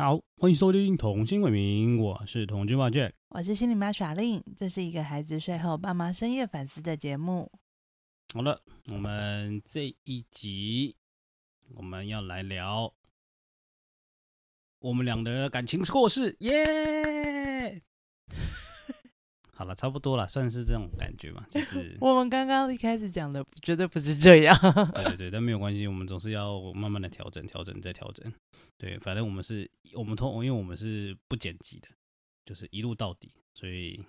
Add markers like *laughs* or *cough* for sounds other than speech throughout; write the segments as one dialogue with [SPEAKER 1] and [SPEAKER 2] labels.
[SPEAKER 1] 好，欢迎收听《童心为民》，我是童军爸 Jack，
[SPEAKER 2] 我是心理妈耍令，这是一个孩子睡后爸妈深夜反思的节目。
[SPEAKER 1] 好了，我们这一集我们要来聊我们俩的感情故事，耶、yeah! 好了，差不多了，算是这种感觉嘛。就是 *laughs*
[SPEAKER 2] 我们刚刚一开始讲的绝对不是这样。*laughs*
[SPEAKER 1] 对对对，但没有关系，我们总是要慢慢的调整、调整再调整。对，反正我们是，我们通，因为我们是不剪辑的，就是一路到底，所以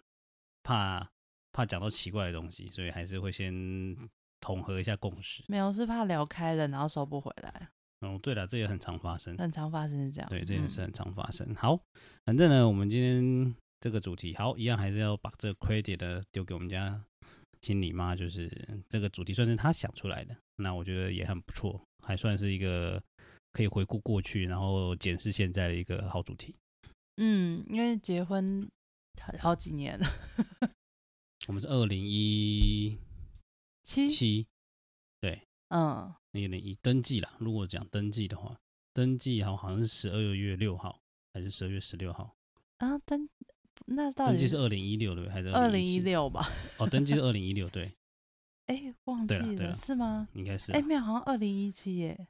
[SPEAKER 1] 怕怕讲到奇怪的东西，所以还是会先统合一下共识。
[SPEAKER 2] 没有，是怕聊开了，然后收不回来。
[SPEAKER 1] 哦，对了，这也很常发生，
[SPEAKER 2] 很常发生是这样。
[SPEAKER 1] 对，这件事很常发生。嗯、好，反正呢，我们今天这个主题，好，一样还是要把这个 credit 的丢给我们家心理妈，就是这个主题算是她想出来的，那我觉得也很不错，还算是一个。可以回顾过去，然后检视现在的一个好主题。
[SPEAKER 2] 嗯，因为结婚好几年了，*laughs*
[SPEAKER 1] 我们是二零一七七，对，
[SPEAKER 2] 嗯，
[SPEAKER 1] 二零一登记了。如果讲登记的话，登记好好像是十二月六号还是十二月十六号
[SPEAKER 2] 啊？登那到底
[SPEAKER 1] 登记是二零一六对还是
[SPEAKER 2] 二零一六吧？
[SPEAKER 1] 哦，登记是二零一六对。*laughs*
[SPEAKER 2] 哎，忘记了是吗？
[SPEAKER 1] 应该是
[SPEAKER 2] 哎，没有，好像二零一七耶。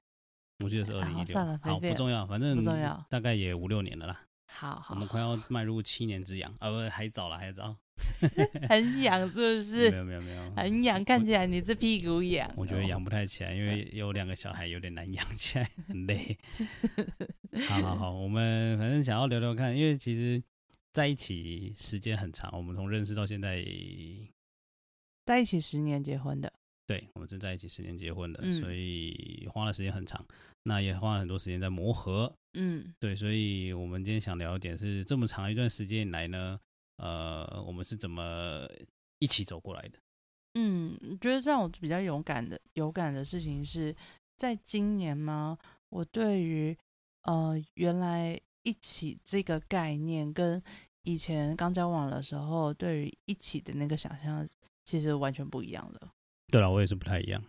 [SPEAKER 1] 我记得是二零一六，
[SPEAKER 2] 算了，
[SPEAKER 1] 好不重要，反正不重要，大概也五六年了啦。
[SPEAKER 2] 好，好，
[SPEAKER 1] 我们快要迈入七年之痒啊，不，还早了，还早。*laughs*
[SPEAKER 2] 很痒是不是？*laughs*
[SPEAKER 1] 没有没有没有，
[SPEAKER 2] 很痒，看起来你这屁股痒。
[SPEAKER 1] 我觉得痒不太起来，因为有两个小孩，有点难养起来，很累。好好好，我们反正想要聊聊看，因为其实在一起时间很长，我们从认识到现在，
[SPEAKER 2] 在一起十年结婚的。
[SPEAKER 1] 对，我们是在一起十年结婚的，嗯、所以花的时间很长，那也花了很多时间在磨合。
[SPEAKER 2] 嗯，
[SPEAKER 1] 对，所以我们今天想聊一点是这么长一段时间以来呢，呃，我们是怎么一起走过来的？
[SPEAKER 2] 嗯，我觉得让我比较勇敢的、有感的事情是在今年吗？我对于呃原来一起这个概念跟以前刚交往的时候对于一起的那个想象，其实完全不一样了。
[SPEAKER 1] 对了，我也是不太一样。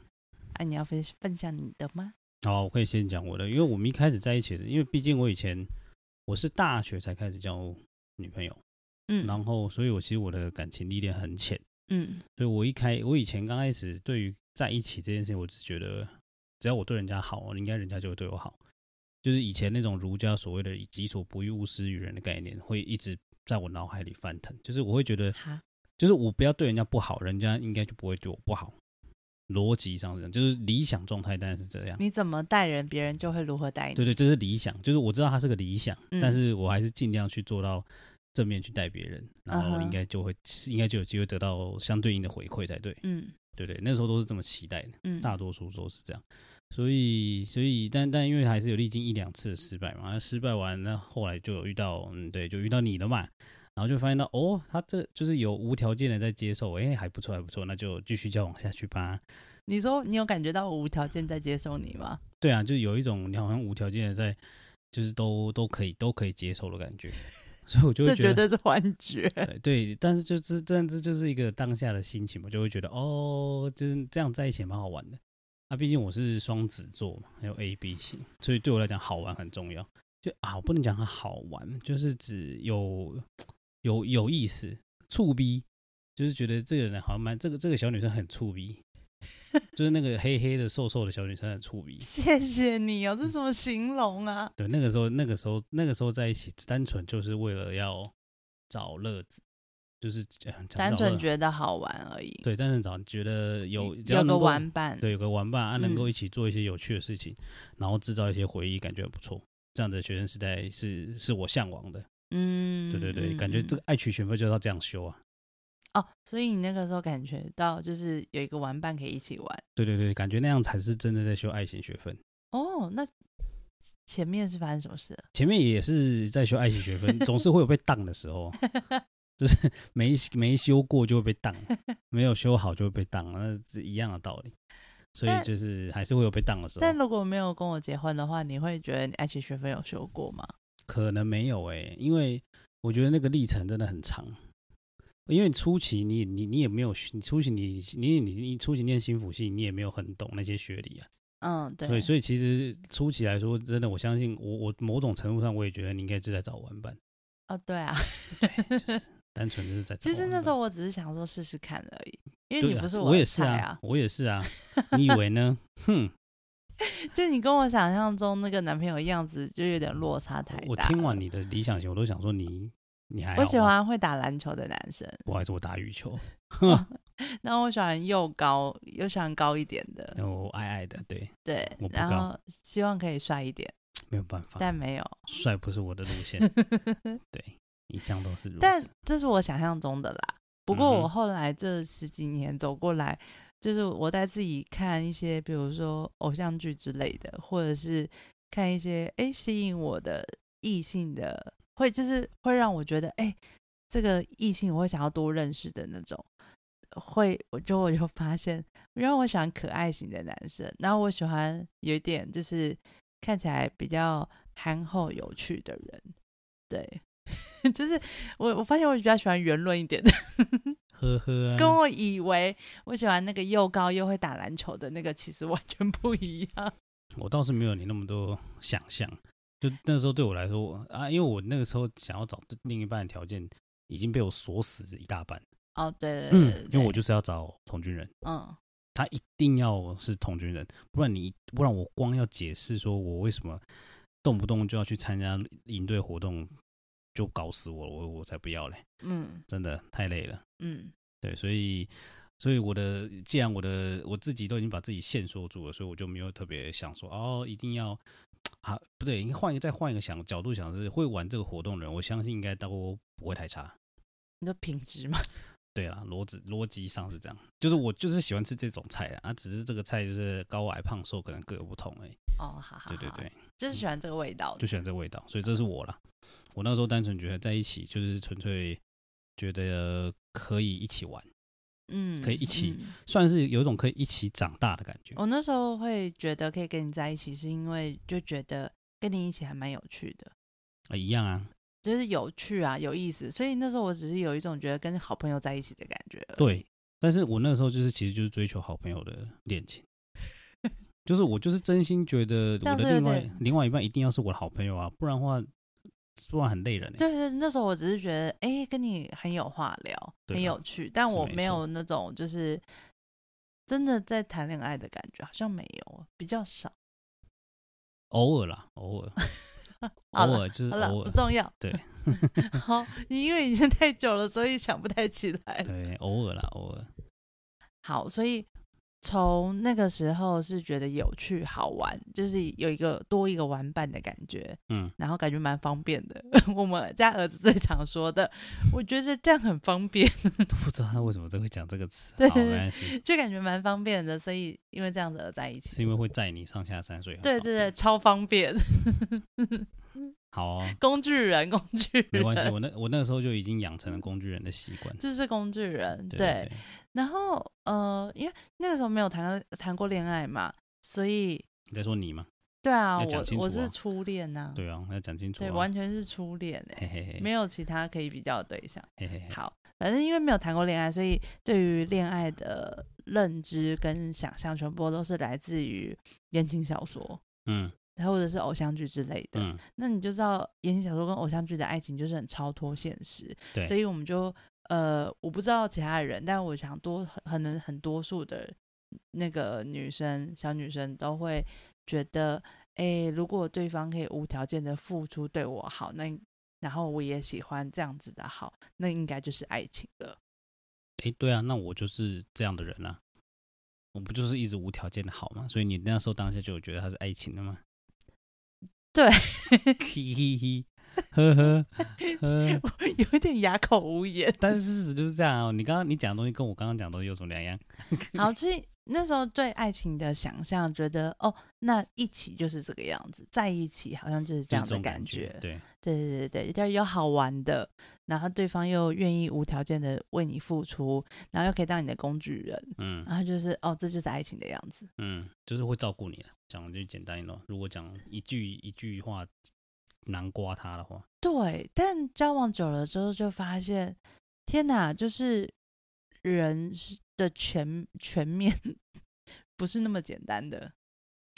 [SPEAKER 2] 哎、啊，你要分分享你的吗？
[SPEAKER 1] 好，我可以先讲我的，因为我们一开始在一起的，因为毕竟我以前我是大学才开始交女朋友，
[SPEAKER 2] 嗯，
[SPEAKER 1] 然后所以我其实我的感情历练很浅，
[SPEAKER 2] 嗯，
[SPEAKER 1] 所以我一开我以前刚开始对于在一起这件事情，我只觉得只要我对人家好，应该人家就会对我好，就是以前那种儒家所谓的以己所不欲，勿施于人的概念，会一直在我脑海里翻腾，就是我会觉得，就是我不要对人家不好，人家应该就不会对我不好。逻辑上是这样，就是理想状态当然是这样。
[SPEAKER 2] 你怎么待人，别人就会如何待你。
[SPEAKER 1] 对对，这是理想，就是我知道他是个理想，
[SPEAKER 2] 嗯、
[SPEAKER 1] 但是我还是尽量去做到正面去待别人，然后应该就会、uh-huh. 应该就有机会得到相对应的回馈才对。
[SPEAKER 2] 嗯，
[SPEAKER 1] 对对，那时候都是这么期待的，
[SPEAKER 2] 嗯，
[SPEAKER 1] 大多数都是这样。所以所以，但但因为还是有历经一两次的失败嘛，那失败完，那后来就有遇到，嗯，对，就遇到你了嘛。然后就发现到，哦，他这就是有无条件的在接受，哎，还不错，还不错，那就继续交往下去吧。
[SPEAKER 2] 你说你有感觉到我无条件在接受你吗？
[SPEAKER 1] 对啊，就有一种你好像无条件的在，就是都都可以都可以接受的感觉，所以我就会觉得
[SPEAKER 2] 这绝对是幻觉。
[SPEAKER 1] 对，对，但是就是这样子就是一个当下的心情嘛，就会觉得哦，就是这样在一起蛮好玩的。啊，毕竟我是双子座嘛，还有 A B 型，所以对我来讲好玩很重要。就啊，我不能讲它好玩，就是指有。有有意思，醋逼，就是觉得这个人好像蛮这个这个小女生很醋逼，就是那个黑黑的瘦瘦的小女生很醋逼。*laughs*
[SPEAKER 2] 谢谢你哦，这怎么形容啊？
[SPEAKER 1] 对，那个时候那个时候那个时候在一起，单纯就是为了要找乐子，就是
[SPEAKER 2] 单纯觉得好玩而已。
[SPEAKER 1] 对，单纯找觉得有
[SPEAKER 2] 有个玩伴，
[SPEAKER 1] 对，有个玩伴啊，能够一起做一些有趣的事情，嗯、然后制造一些回忆，感觉很不错。这样的学生时代是是我向往的。
[SPEAKER 2] 嗯，
[SPEAKER 1] 对对对，感觉这个爱取学分就要这样修啊。
[SPEAKER 2] 哦，所以你那个时候感觉到就是有一个玩伴可以一起玩。
[SPEAKER 1] 对对对，感觉那样才是真的在修爱情学分。
[SPEAKER 2] 哦，那前面是发生什么事？前
[SPEAKER 1] 面也是在修爱情学分，总是会有被当的时候，*laughs* 就是 *laughs* 没没修过就会被挡，没有修好就会被挡，那是一样的道理。所以就是还是会有被挡的时候。
[SPEAKER 2] 但如果没有跟我结婚的话，你会觉得你爱情学分有修过吗？
[SPEAKER 1] 可能没有哎、欸，因为我觉得那个历程真的很长。因为初期你你你也没有，你初期你你你你初期念心辅系，你也没有很懂那些学理啊。
[SPEAKER 2] 嗯，对。
[SPEAKER 1] 所以，所以其实初期来说，真的，我相信我，我某种程度上，我也觉得你应该是在找玩伴。
[SPEAKER 2] 哦，对啊，
[SPEAKER 1] 对，就是单纯就是在。
[SPEAKER 2] 其实那时候我只是想说试试看而已，因为你不是我，
[SPEAKER 1] 啊，我也是啊，我也是啊。你以为呢？哼，*laughs*
[SPEAKER 2] 就你跟我想象中那个男朋友样子，就有点落差太大。
[SPEAKER 1] 我听完你的理想型，我都想说你，你还
[SPEAKER 2] 我喜欢会打篮球的男生，
[SPEAKER 1] 我还是我打羽球。*laughs* *laughs*
[SPEAKER 2] 那我喜欢又高又喜欢高一点的，
[SPEAKER 1] 然后矮矮的，对
[SPEAKER 2] 对，然后希望可以帅一点。
[SPEAKER 1] 没有办法，
[SPEAKER 2] 但没有
[SPEAKER 1] 帅不是我的路线，对，一向都是如此。
[SPEAKER 2] 但这是我想象中的啦。不过我后来这十几年走过来，嗯、就是我在自己看一些，比如说偶像剧之类的，或者是看一些哎吸引我的异性的，会就是会让我觉得哎这个异性我会想要多认识的那种，会我就我就发现，因为我喜欢可爱型的男生，然后我喜欢有一点就是。看起来比较憨厚有趣的人，对，*laughs* 就是我我发现我比较喜欢圆润一点的，*laughs*
[SPEAKER 1] 呵呵、啊，
[SPEAKER 2] 跟我以为我喜欢那个又高又会打篮球的那个其实完全不一样。*laughs*
[SPEAKER 1] 我倒是没有你那么多想象，就那时候对我来说啊，因为我那个时候想要找另一半的条件已经被我锁死一大半。
[SPEAKER 2] 哦，对对对，对，
[SPEAKER 1] 嗯，因为我就是要找同军人，
[SPEAKER 2] 嗯。
[SPEAKER 1] 他一定要是同军人，不然你不然我光要解释说我为什么动不动就要去参加营队活动，就搞死我，我我才不要嘞。
[SPEAKER 2] 嗯，
[SPEAKER 1] 真的太累了。
[SPEAKER 2] 嗯，
[SPEAKER 1] 对，所以所以我的既然我的我自己都已经把自己限缩住了，所以我就没有特别想说哦，一定要啊，不对，应该换一个再换一个想角度想是会玩这个活动的人，我相信应该都不会太差。
[SPEAKER 2] 你的品质吗？*laughs*
[SPEAKER 1] 对啦，逻辑逻辑上是这样，就是我就是喜欢吃这种菜啊，只是这个菜就是高矮胖瘦可能各有不同而已。
[SPEAKER 2] 哦，好好好，
[SPEAKER 1] 对对对，
[SPEAKER 2] 就是喜欢这个味道，
[SPEAKER 1] 就喜欢这个味道，所以这是我啦。我那时候单纯觉得在一起就是纯粹觉得可以一起玩，
[SPEAKER 2] 嗯，
[SPEAKER 1] 可以一起，
[SPEAKER 2] 嗯，
[SPEAKER 1] 算是有一种可以一起长大的感觉。
[SPEAKER 2] 我那时候会觉得可以跟你在一起，是因为就觉得跟你一起还蛮有趣的。
[SPEAKER 1] 啊，一样啊。
[SPEAKER 2] 就是有趣啊，有意思，所以那时候我只是有一种觉得跟好朋友在一起的感觉。
[SPEAKER 1] 对，但是我那时候就是其实就是追求好朋友的恋情，*laughs* 就是我就是真心觉得我的另外另外一半一定要是我的好朋友啊，不然的话不然很累人。
[SPEAKER 2] 对对，那时候我只是觉得，哎、欸，跟你很有话聊，很有趣，但我没有那种就是真的在谈恋爱的感觉，好像没有，比较少，
[SPEAKER 1] 偶尔啦，偶尔。*laughs* 偶尔就是偶尔，
[SPEAKER 2] 不重要。
[SPEAKER 1] 对，*laughs*
[SPEAKER 2] 好，你因为已经太久了，所以想不太起来。
[SPEAKER 1] 对，偶尔啦，偶尔。
[SPEAKER 2] 好，所以从那个时候是觉得有趣好玩，就是有一个多一个玩伴的感觉。
[SPEAKER 1] 嗯，
[SPEAKER 2] 然后感觉蛮方便的。*laughs* 我们家儿子最常说的，我觉得这样很方便。*laughs*
[SPEAKER 1] 不知道他为什么会讲这个词。
[SPEAKER 2] 对，
[SPEAKER 1] 好，没关系。
[SPEAKER 2] 就感觉蛮方便的，所以因为这样子而在一起。
[SPEAKER 1] 是因为会载你上下山，所以
[SPEAKER 2] 对对对，超方便。*laughs*
[SPEAKER 1] 好、哦，
[SPEAKER 2] 工具人，工具人，
[SPEAKER 1] 没关系。我那我那个时候就已经养成了工具人的习惯。
[SPEAKER 2] 这是工具人，对。
[SPEAKER 1] 对对对，
[SPEAKER 2] 然后呃，因为那个时候没有谈谈过恋爱嘛，所以
[SPEAKER 1] 你在说你吗？
[SPEAKER 2] 对啊，
[SPEAKER 1] 啊
[SPEAKER 2] 我我是初恋呐、啊。
[SPEAKER 1] 对啊，要讲清楚、啊。
[SPEAKER 2] 对，完全是初恋哎、没有其他可以比较的对象。
[SPEAKER 1] 嘿嘿嘿，
[SPEAKER 2] 好，反正因为没有谈过恋爱，所以对于恋爱的认知跟想象，全部都是来自于言情小说。嗯。或者是偶像剧之类的，嗯，那你就知道言情小说跟偶像剧的爱情就是很超脱现实，
[SPEAKER 1] 对，
[SPEAKER 2] 所以我们就呃，我不知道其他人，但我想多可能很多数的那个女生小女生都会觉得，哎，如果对方可以无条件的付出对我好，那然后我也喜欢这样子的好，那应该就是爱情了。
[SPEAKER 1] 哎，对啊，那我就是这样的人啊，我不就是一直无条件的好吗？所以你那时候当下就有觉得他是爱情的吗？
[SPEAKER 2] 对，
[SPEAKER 1] 嘿嘿嘿，呵 *laughs* 呵呵，*laughs*
[SPEAKER 2] 有一点哑口无言。
[SPEAKER 1] 但是事实就是这样哦。你刚刚你讲的东西跟我刚刚讲的东西有什么两样？*laughs*
[SPEAKER 2] 好，其实那时候对爱情的想象，觉得哦，那一起就是这个样子，在一起好像就是这样的感觉。
[SPEAKER 1] 感觉对，
[SPEAKER 2] 对对对对，要有好玩的，然后对方又愿意无条件的为你付出，然后又可以当你的工具人。嗯，然后就是哦，这就是爱情的样子。
[SPEAKER 1] 嗯，就是会照顾你了。讲就简单一点，如果讲一句一句话囊括他的话，
[SPEAKER 2] 对。但交往久了之后，就发现，天哪，就是人的全全面不是那么简单的。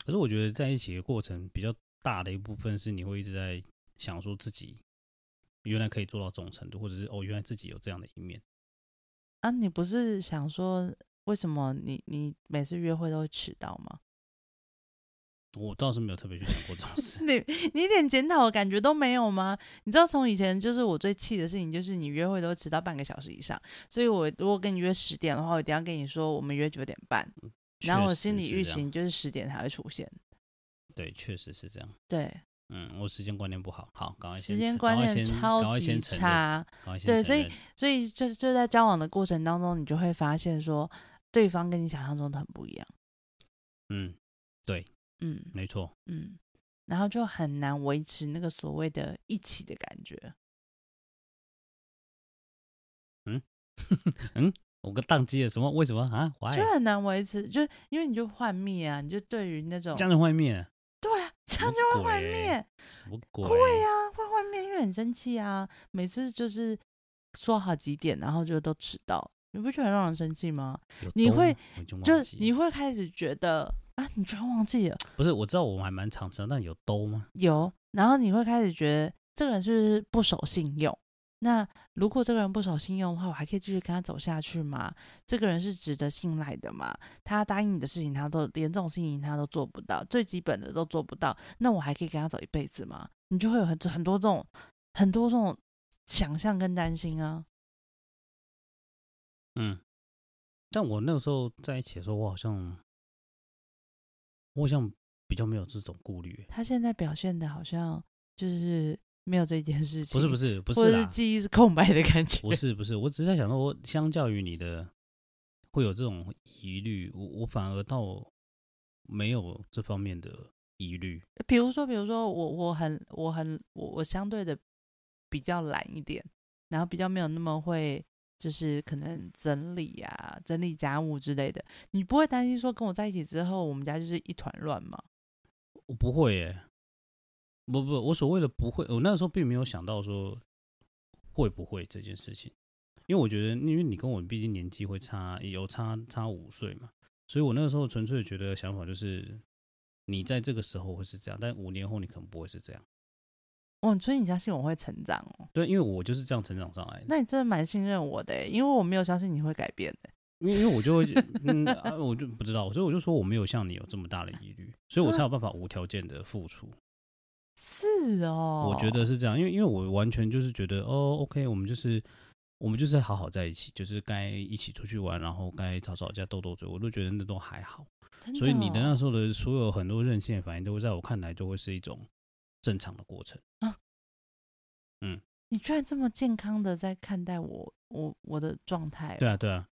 [SPEAKER 1] 可是我觉得在一起的过程比较大的一部分是你会一直在想说自己原来可以做到这种程度，或者是哦，原来自己有这样的一面。
[SPEAKER 2] 啊，你不是想说为什么你你每次约会都会迟到吗？
[SPEAKER 1] 我倒是没有特别去想过这种事。*laughs*
[SPEAKER 2] 你你一点检讨的感觉都没有吗？你知道从以前就是我最气的事情，就是你约会都会迟到半个小时以上。所以我如果跟你约十点的话，我一定要跟你说我们约九点半。然后我心里预期就是十点才会出现。
[SPEAKER 1] 对，确实是这样。
[SPEAKER 2] 对，
[SPEAKER 1] 嗯，我时间观念不好。好，赶快
[SPEAKER 2] 时间观念超级差。对，所以所以就就在交往的过程当中，你就会发现说，对方跟你想象中的很不一样。
[SPEAKER 1] 嗯，对。
[SPEAKER 2] 嗯，
[SPEAKER 1] 没错。
[SPEAKER 2] 嗯，然后就很难维持那个所谓的一起的感觉。
[SPEAKER 1] 嗯，*laughs* 嗯，我个宕机了，什么？为什么啊？
[SPEAKER 2] 就很难维持，就因为你就幻灭啊，你就对于那种
[SPEAKER 1] 这样就幻灭。
[SPEAKER 2] 对啊，这样就会幻灭。
[SPEAKER 1] 什么鬼？
[SPEAKER 2] 会啊，会幻灭，因为很生气啊。每次就是说好几点，然后就都迟到，你不觉得很让人生气吗？你会就，就你会开始觉得。啊！你居然忘记了？
[SPEAKER 1] 不是，我知道我还蛮常吃，但有兜吗？
[SPEAKER 2] 有。然后你会开始觉得这个人是不是不守信用？那如果这个人不守信用的话，我还可以继续跟他走下去吗？这个人是值得信赖的吗？他答应你的事情，他都连这种事情他都做不到，最基本的都做不到，那我还可以跟他走一辈子吗？你就会有很很多这种很多这种想象跟担心啊。
[SPEAKER 1] 嗯，但我那个时候在一起的时候，我好像。我好像比较没有这种顾虑。他现在表现的好像就是没有这件事情，不是不是不是，或者是记忆是空白的感觉。不是不是，我只是在想说，我相较于你的会有这种疑虑，我我反而倒没有这方面的疑虑。
[SPEAKER 2] 比如说，比如说我我很我很我我相对的比较懒一点，然后比较没有那么会。就是可能整理呀、啊，整理家务之类的，你不会担心说跟我在一起之后，我们家就是一团乱吗？
[SPEAKER 1] 我不会耶，不不，我所谓的不会，我那时候并没有想到说会不会这件事情，因为我觉得，因为你跟我毕竟年纪会差，有差差五岁嘛，所以我那个时候纯粹觉得想法就是，你在这个时候会是这样，但五年后你可能不会是这样。
[SPEAKER 2] 哦，所以你相信我会成长哦？
[SPEAKER 1] 对，因为我就是这样成长上来的。
[SPEAKER 2] 那你真的蛮信任我的，因为我没有相信你会改变的。*laughs*
[SPEAKER 1] 因为因为我就会，嗯、啊，我就不知道，所以我就说我没有像你有这么大的疑虑，所以我才有办法无条件的付出。
[SPEAKER 2] 是哦，
[SPEAKER 1] 我觉得是这样，因为因为我完全就是觉得，哦，OK，我们就是我们就是好好在一起，就是该一起出去玩，然后该吵吵架、斗斗嘴，我都觉得那都还好。哦、所以你的那时候的所有很多任性的反应，都会在我看来都会是一种。正常的过程啊，嗯，
[SPEAKER 2] 你居然这么健康的在看待我，我我的状态？
[SPEAKER 1] 对啊，对啊，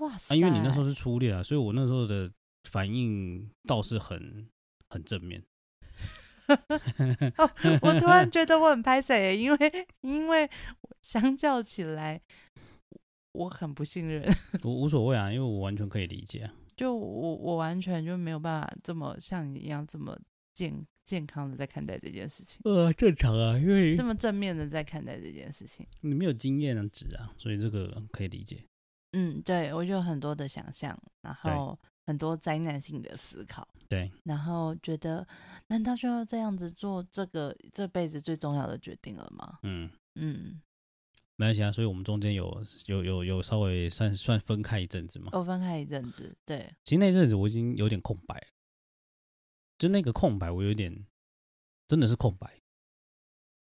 [SPEAKER 2] 哇塞！
[SPEAKER 1] 啊，因为你那时候是初恋啊，所以我那时候的反应倒是很很正面。*laughs*
[SPEAKER 2] 哦，我突然觉得我很拍谁，因为因为相较起来，我很不信任。*laughs*
[SPEAKER 1] 我无所谓啊，因为我完全可以理解啊。
[SPEAKER 2] 就我我完全就没有办法这么像你一样这么健。健康的在看待这件事情，
[SPEAKER 1] 呃，正常啊，因为
[SPEAKER 2] 这么正面的在看待这件事情，
[SPEAKER 1] 你没有经验的值啊，所以这个可以理解。
[SPEAKER 2] 嗯，对，我就有很多的想象，然后很多灾难性的思考，
[SPEAKER 1] 对，
[SPEAKER 2] 然后觉得难道就要这样子做这个这辈子最重要的决定了吗？
[SPEAKER 1] 嗯。
[SPEAKER 2] 嗯，
[SPEAKER 1] 没关系啊，所以我们中间有有有有稍微算算分开一阵子嘛，
[SPEAKER 2] 哦，分开一阵子，对，
[SPEAKER 1] 其实那阵子我已经有点空白。就那个空白，我有点真的是空白。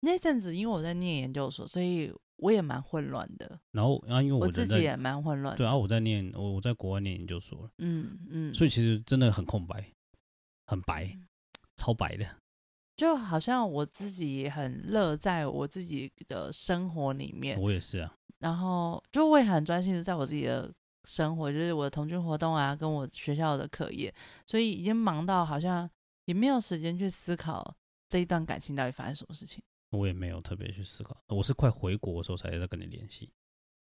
[SPEAKER 2] 那阵子，因为我在念研究所，所以我也蛮混乱的。
[SPEAKER 1] 然后，然后因为我，
[SPEAKER 2] 我自己也蛮混乱。
[SPEAKER 1] 对啊，我在念，我我在国外念研究所。
[SPEAKER 2] 嗯嗯。
[SPEAKER 1] 所以其实真的很空白，很白，嗯、超白的。*laughs*
[SPEAKER 2] 就好像我自己很乐在我自己的生活里面。
[SPEAKER 1] 我也是啊。
[SPEAKER 2] 然后，就我也很专心的在我自己的。生活就是我的同居活动啊，跟我学校的课业，所以已经忙到好像也没有时间去思考这一段感情到底发生什么事情。
[SPEAKER 1] 我也没有特别去思考，我是快回国的时候才在跟你联系。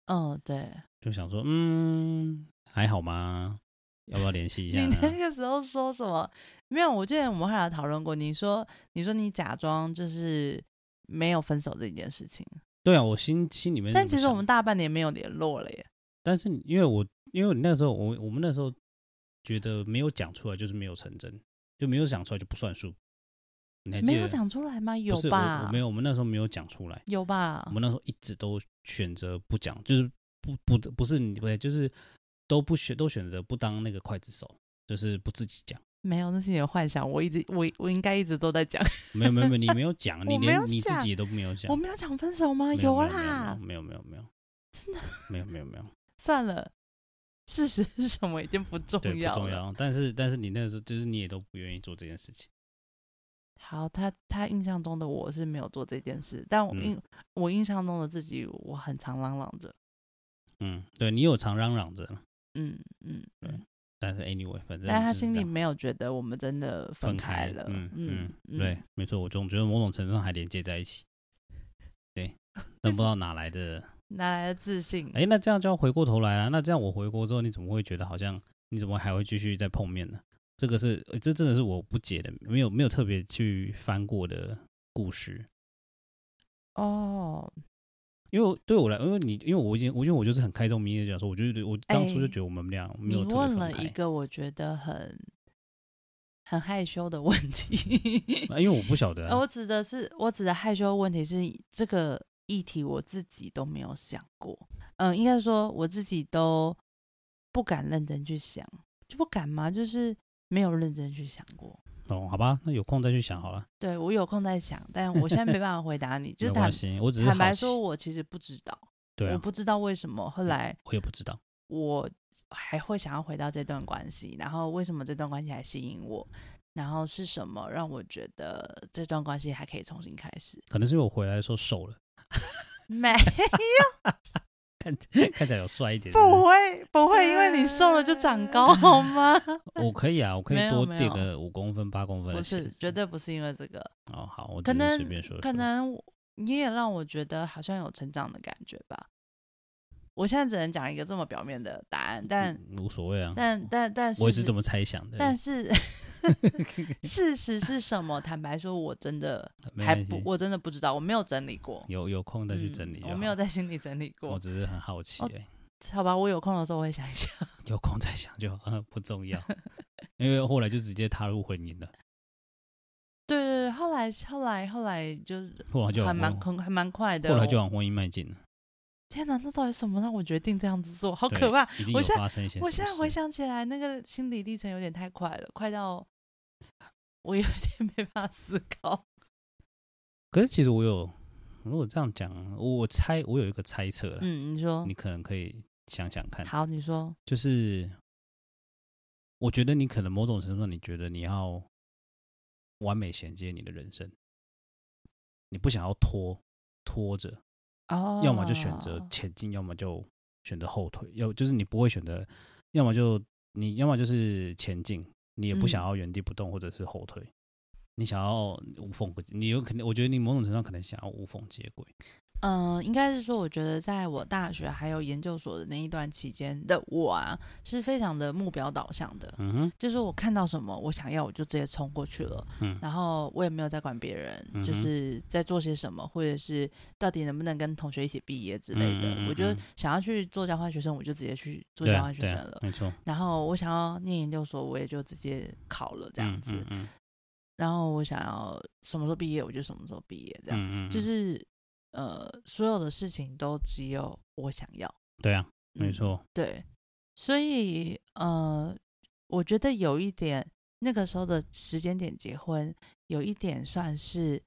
[SPEAKER 2] 嗯，对，
[SPEAKER 1] 就想说，嗯，还好吗？要不要联系一下？
[SPEAKER 2] 你那个时候说什么？没有，我记得我们还有讨论过。你说，你说你假装就是没有分手这件事情。
[SPEAKER 1] 对啊，我心心里面。
[SPEAKER 2] 但其实我们大半年没有联络了耶。
[SPEAKER 1] 但是因为我因为你那时候我我们那时候觉得没有讲出来就是没有成真，就没有讲出来就不算数。你还记得
[SPEAKER 2] 没有讲出来吗？有
[SPEAKER 1] 不是
[SPEAKER 2] 吧？
[SPEAKER 1] 没有，我们那时候没有讲出来。
[SPEAKER 2] 有吧？
[SPEAKER 1] 我们那时候一直都选择不讲，就是不不不是你不对，就是都不选都选择不当那个刽子手，就是不自己讲。
[SPEAKER 2] 没有，那是你的幻想。我一直我我应该一直都在讲。
[SPEAKER 1] 没有没有没有，你没有讲，*laughs* 你连
[SPEAKER 2] 你
[SPEAKER 1] 自己都没有讲。
[SPEAKER 2] 我没有讲分手吗？
[SPEAKER 1] 有
[SPEAKER 2] 啦，
[SPEAKER 1] 没有没有没有，真的没有没有没有。
[SPEAKER 2] 算了，事实是什么已经不重要了。
[SPEAKER 1] 不重要。但是但是你那个时候就是你也都不愿意做这件事情。
[SPEAKER 2] 好，他他印象中的我是没有做这件事，但我印、嗯、我印象中的自己，我很常嚷嚷着。嗯，
[SPEAKER 1] 对你有常嚷嚷着。
[SPEAKER 2] 嗯嗯，对。
[SPEAKER 1] 但是 anyway，反正
[SPEAKER 2] 但他心里没有觉得我们真的分开了。
[SPEAKER 1] 嗯，嗯对，没错，我总觉得某种程度上还连接在一起。对，*laughs* 但不知道哪来的
[SPEAKER 2] 哪来的自信。
[SPEAKER 1] 哎，那这样就要回过头来了。那这样我回国之后，你怎么会觉得好像你怎么还会继续再碰面呢？这个是，这真的是我不解的，没有没有特别去翻过的故事。
[SPEAKER 2] 哦，
[SPEAKER 1] 因为对我来，因为你，因为我已经，我因为我就是很开宗明义的讲说，我觉得我当初就觉得我们俩没有特别分开。
[SPEAKER 2] 你问了一个我觉得很很害羞的问题，
[SPEAKER 1] 因为我不晓得、啊。*laughs*
[SPEAKER 2] 我指的是，我指的害羞的问题是这个议题，我自己都没有想过。嗯，应该说我自己都不敢认真去想，就不敢吗？就是。没有认真去想过
[SPEAKER 1] 哦，好吧，那有空再去想好了。
[SPEAKER 2] 对，我有空再想，但我现在没办法回答你。*laughs* 就是坦，
[SPEAKER 1] 我只是
[SPEAKER 2] 坦白说，我其实不知道。
[SPEAKER 1] 对、啊，
[SPEAKER 2] 我不知道为什么后来
[SPEAKER 1] 我也不知道，
[SPEAKER 2] 我还会想要回到这段关系，然后为什么这段关系还吸引我，然后是什么让我觉得这段关系还可以重新开始？
[SPEAKER 1] 可能是因为我回来的时候瘦了，*laughs*
[SPEAKER 2] 没有。*laughs*
[SPEAKER 1] 看看起来有帅一点，
[SPEAKER 2] 不会不会，因为你瘦了就长高好吗？*laughs*
[SPEAKER 1] 我可以啊，我可以多垫个五公分八公分。
[SPEAKER 2] 不是，绝对不是因为这个。
[SPEAKER 1] 哦，好，我只能随便说说。
[SPEAKER 2] 可能你也让我觉得好像有成长的感觉吧。我现在只能讲一个这么表面的答案，但
[SPEAKER 1] 无所谓啊。
[SPEAKER 2] 但但但是，
[SPEAKER 1] 我也是这么猜想的。
[SPEAKER 2] 但是。*laughs* 事实是什么？坦白说，我真的还不，我真的不知道，我没有整理过。
[SPEAKER 1] 有有空再去整理、嗯。
[SPEAKER 2] 我没有在心里整理过。
[SPEAKER 1] 我只是很好奇、欸哦。
[SPEAKER 2] 好吧，我有空的时候我会想一想。*laughs*
[SPEAKER 1] 有空再想就好，不重要。*laughs* 因为后来就直接踏入婚姻了。
[SPEAKER 2] 对对对，后来后来后来就是后来就还蛮很还蛮快的、哦。
[SPEAKER 1] 后来就往婚姻迈进了。
[SPEAKER 2] 天哪，那到底什么让我决定这样子做？好可怕！我现在我现在回想起来，那个心理历程有点太快了，快到。我有点没办法思考，*laughs*
[SPEAKER 1] 可是其实我有，如果这样讲，我猜我有一个猜测了。
[SPEAKER 2] 嗯，你说，
[SPEAKER 1] 你可能可以想想看。
[SPEAKER 2] 好，你说，
[SPEAKER 1] 就是我觉得你可能某种程度上，你觉得你要完美衔接你的人生，你不想要拖拖着，哦，要么就选择前进，要么就选择后退，要就是你不会选择，要么就你要么就是前进。你也不想要原地不动，或者是后退，嗯、你想要无缝，你有可能，我觉得你某种程度上可能想要无缝接轨。
[SPEAKER 2] 嗯、呃，应该是说，我觉得在我大学还有研究所的那一段期间的我啊，是非常的目标导向的。嗯哼，就是我看到什么我想要，我就直接冲过去了。嗯，然后我也没有在管别人，就是在做些什么，或者是到底能不能跟同学一起毕业之类的。嗯嗯嗯，我就想要去做交换学生，我就直接去做交换学生了。
[SPEAKER 1] 没错。
[SPEAKER 2] 然后我想要念研究所，我也就直接考了这样子。嗯。然后我想要什么时候毕业，我就什么时候毕业，这样。嗯嗯。就是。呃，所有的事情都只有我想要。
[SPEAKER 1] 对啊，没错。
[SPEAKER 2] 嗯，对，所以呃，我觉得有一点，那个时候的时间点结婚，有一点算是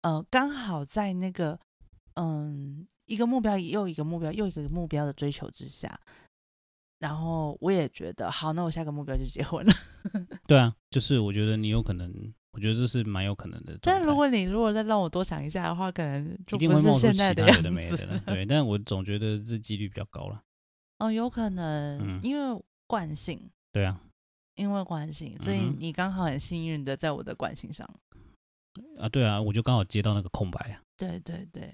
[SPEAKER 2] 呃，刚好在那个嗯，一个目标又一个目标又一个目标的追求之下，然后我也觉得好，那我下个目标就结婚了。*laughs*
[SPEAKER 1] 对啊，就是我觉得你有可能。我觉得这是蛮有可能的，
[SPEAKER 2] 但如果你如果再让我多想一下的话，可能就
[SPEAKER 1] 一定会冒出其他有的没的了。*laughs* 对，但我总觉得这几率比较高了。
[SPEAKER 2] 哦，有可能，嗯、因为惯性。
[SPEAKER 1] 对啊，
[SPEAKER 2] 因为惯性，所以你刚好很幸运的在我的惯性上。
[SPEAKER 1] 啊，对啊，我就刚好接到那个空白啊。
[SPEAKER 2] 对对对，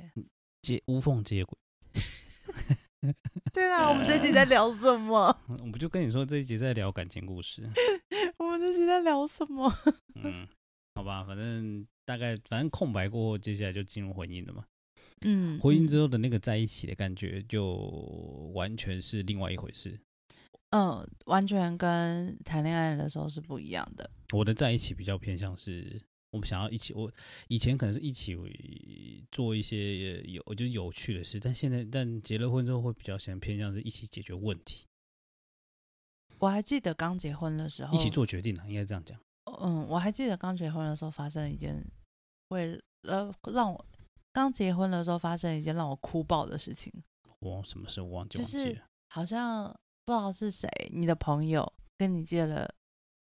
[SPEAKER 1] 接无缝接轨。*laughs*
[SPEAKER 2] 对啊，我们这集 *laughs* 在聊什么？
[SPEAKER 1] 我不就跟你说这一集在聊感情故事。
[SPEAKER 2] 我们这集在聊什么？
[SPEAKER 1] 嗯。好吧，反正大概反正空白过后，接下来就进入婚姻了嘛。
[SPEAKER 2] 嗯，
[SPEAKER 1] 婚姻之后的那个在一起的感觉，就完全是另外一回事。
[SPEAKER 2] 嗯，完全跟谈恋爱的时候是不一样的。
[SPEAKER 1] 我的在一起比较偏向是，我们想要一起。我以前可能是一起做一些有就有趣的事，但现在但结了婚之后会比较想偏向是一起解决问题。
[SPEAKER 2] 我还记得刚结婚的时候，
[SPEAKER 1] 一起做决定啊，应该这样讲。
[SPEAKER 2] 嗯，我还记得刚结婚的时候发生了一件为呃让我刚结婚的时候发生了一件让我哭爆的事情。
[SPEAKER 1] 我什么事我忘记
[SPEAKER 2] 就是好像不知道是谁，你的朋友跟你借了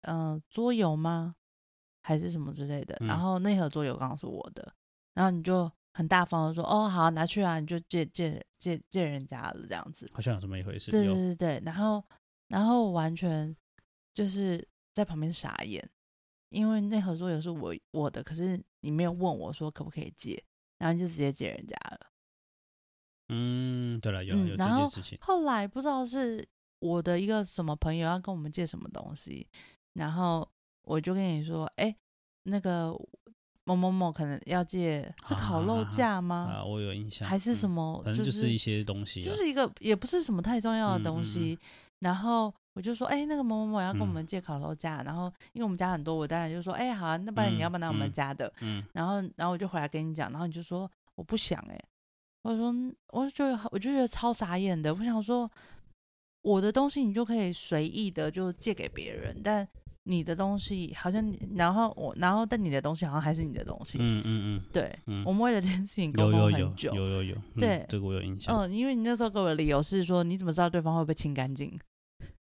[SPEAKER 2] 嗯、呃、桌游吗？还是什么之类的？嗯、然后那盒桌游刚好是我的，然后你就很大方的说：“哦，好，拿去啊，你就借借借借人家的这样子。”
[SPEAKER 1] 好像有这么一回事。
[SPEAKER 2] 对对对对，然后。然后完全就是在旁边傻眼，因为那盒桌游是我我的，可是你没有问我说可不可以借，然后就直接借人家了。
[SPEAKER 1] 嗯，对了，有有、嗯、
[SPEAKER 2] 然后后来不知道是我的一个什么朋友要跟我们借什么东西，然后我就跟你说，哎，那个。某某某可能要借是烤肉架吗？
[SPEAKER 1] 啊，我有印象。
[SPEAKER 2] 还是什么？
[SPEAKER 1] 嗯、就是、就是一些东西、啊，
[SPEAKER 2] 就是一个也不是什么太重要的东西。然后我就说，哎、欸，那个某某某要跟我们借烤肉架。嗯、然后因为我们家很多，我当然就说，哎、欸，好啊，那不然你要不要拿我们家的？嗯。嗯然后，然后我就回来跟你讲，然后你就说我不想、欸，哎，我说我就觉得我就觉得超傻眼的。我想说，我的东西你就可以随意的就借给别人，但。你的东西好像，然后我，然后但你的东西好像还是你的东西。嗯嗯嗯，对，嗯、我们为了这件事情沟通很久，
[SPEAKER 1] 有有有，有有有，
[SPEAKER 2] 对、
[SPEAKER 1] 嗯，这个我有印象。
[SPEAKER 2] 嗯，因为你那时候给我的理由是说，你怎么知道对方会不会清干净？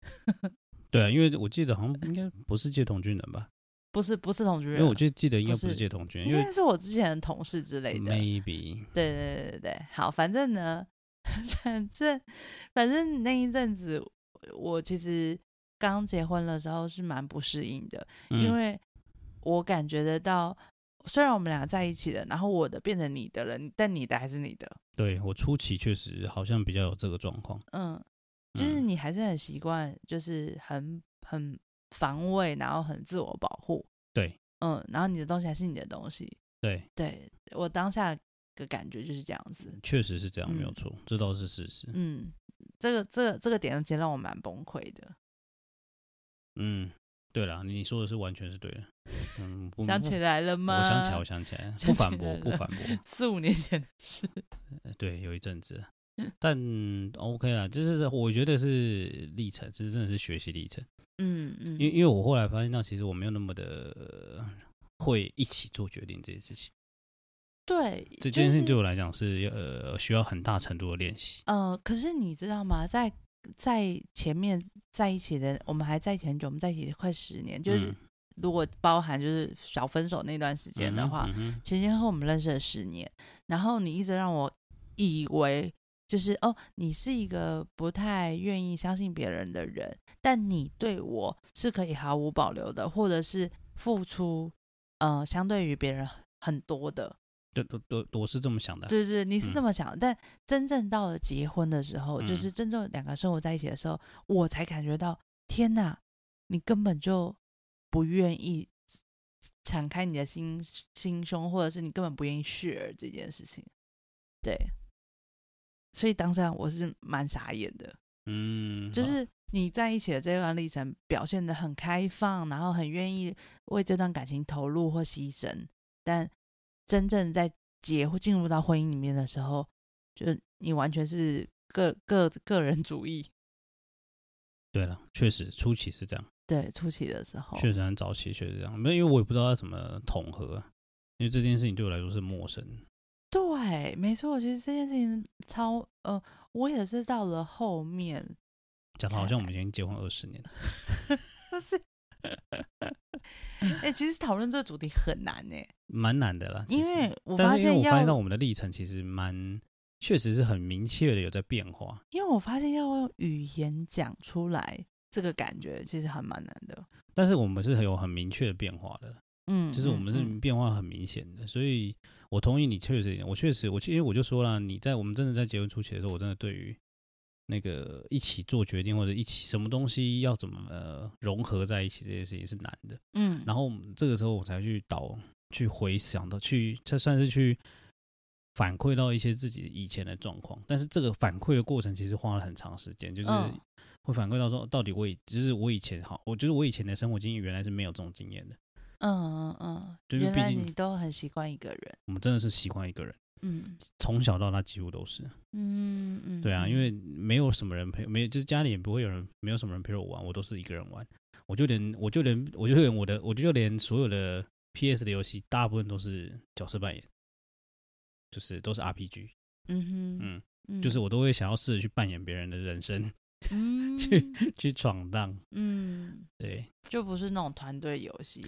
[SPEAKER 2] *laughs*
[SPEAKER 1] 对啊，因为我记得好像应该不是借同居人吧？*laughs*
[SPEAKER 2] 不是，不是同居人，
[SPEAKER 1] 因为我就记得应该不是借同居人，因为
[SPEAKER 2] 是我之前的同事之类的。
[SPEAKER 1] Maybe。
[SPEAKER 2] 对对对对对，好，反正呢，*laughs* 反正反正那一阵子，我其实。刚结婚的时候是蛮不适应的，嗯、因为我感觉得到，虽然我们俩在一起了，然后我的变成你的了，但你的还是你的。
[SPEAKER 1] 对，我初期确实好像比较有这个状况。
[SPEAKER 2] 嗯，就是你还是很习惯，就是很很防卫，然后很自我保护。
[SPEAKER 1] 对，
[SPEAKER 2] 嗯，然后你的东西还是你的东西。
[SPEAKER 1] 对，
[SPEAKER 2] 对我当下的感觉就是这样子。
[SPEAKER 1] 确实是这样，没有错，嗯、这倒是事实。
[SPEAKER 2] 嗯，这个这个这个点其实让我蛮崩溃的。
[SPEAKER 1] 嗯，对了，你说的是完全是对的。嗯，
[SPEAKER 2] 想起来了吗？
[SPEAKER 1] 我想起来，我想起来，不反驳，不反驳。
[SPEAKER 2] 四五年前的事。*laughs*
[SPEAKER 1] 对，有一阵子，*laughs* 但 OK 啦，就是我觉得是历程，这真的是学习历程。
[SPEAKER 2] 嗯嗯，
[SPEAKER 1] 因为因为我后来发现到，其实我没有那么的会一起做决定这件事情。
[SPEAKER 2] 对，
[SPEAKER 1] 这件事情对我来讲是呃需要很大程度的练习。
[SPEAKER 2] 呃，可是你知道吗？在在前面在一起的，我们还在一起很久，我们在一起快十年。就是如果包含就是小分手那段时间的话，前前后后我们认识了十年。然后你一直让我以为就是哦，你是一个不太愿意相信别人的人，但你对我是可以毫无保留的，或者是付出，呃，相对于别人很多的。
[SPEAKER 1] 对，对，对我是这么想的。
[SPEAKER 2] 对对，你是这么想的。嗯、但真正到了结婚的时候，嗯、就是真正两个生活在一起的时候，我才感觉到，天哪，你根本就不愿意敞开你的心心胸，或者是你根本不愿意 share 这件事情。对，所以当时我是蛮傻眼的。嗯，就是你在一起的这段历程表现的很开放，然后很愿意为这段感情投入或牺牲，但。真正在结或进入到婚姻里面的时候，就你完全是个个个人主义。
[SPEAKER 1] 对了，确实初期是这样。
[SPEAKER 2] 对，初期的时候
[SPEAKER 1] 确实很早期，确实这样。没有，因为我也不知道他怎么统合，因为这件事情对我来说是陌生。
[SPEAKER 2] 对，没错，其实这件事情超呃，我也是到了后面
[SPEAKER 1] 讲的好像我们已经结婚二十年了。*laughs*
[SPEAKER 2] 是。哎、欸，其实讨论这个主题很难呢，
[SPEAKER 1] 蛮难的啦。
[SPEAKER 2] 因为我发现，
[SPEAKER 1] 我发现到我们的历程其实蛮，确实是很明确的有在变化。
[SPEAKER 2] 因为我发现要用语言讲出来，这个感觉其实还蛮难的。
[SPEAKER 1] 但是我们是很有很明确的变化的，嗯，就是我们是变化很明显的。嗯嗯、所以我同意你确实一点，我确实，我因为我就说了，你在我们真的在结婚初期的时候，我真的对于。那个一起做决定或者一起什么东西要怎么呃融合在一起这件事情是难的，嗯，然后这个时候我才去导去回想到去，这算是去反馈到一些自己以前的状况，但是这个反馈的过程其实花了很长时间，就是会反馈到说，到底我以就是我以前好，我觉得我以前的生活经验原来是没有这种经验的。
[SPEAKER 2] 嗯嗯嗯，原来你都很习惯一个人。
[SPEAKER 1] 我们真的是习惯一个人。嗯，从小到大几乎都是。嗯嗯，对啊，因为没有什么人陪，没有就是家里也不会有人，没有什么人陪我玩，我都是一个人玩。我就连我就连我就连我的我就连所有的 PS 的游戏，大部分都是角色扮演，就是都是 RPG。嗯哼，嗯，就是我都会想要试着去扮演别人的人生，嗯、*laughs* 去去闯荡。嗯，对，
[SPEAKER 2] 就不是那种团队游戏。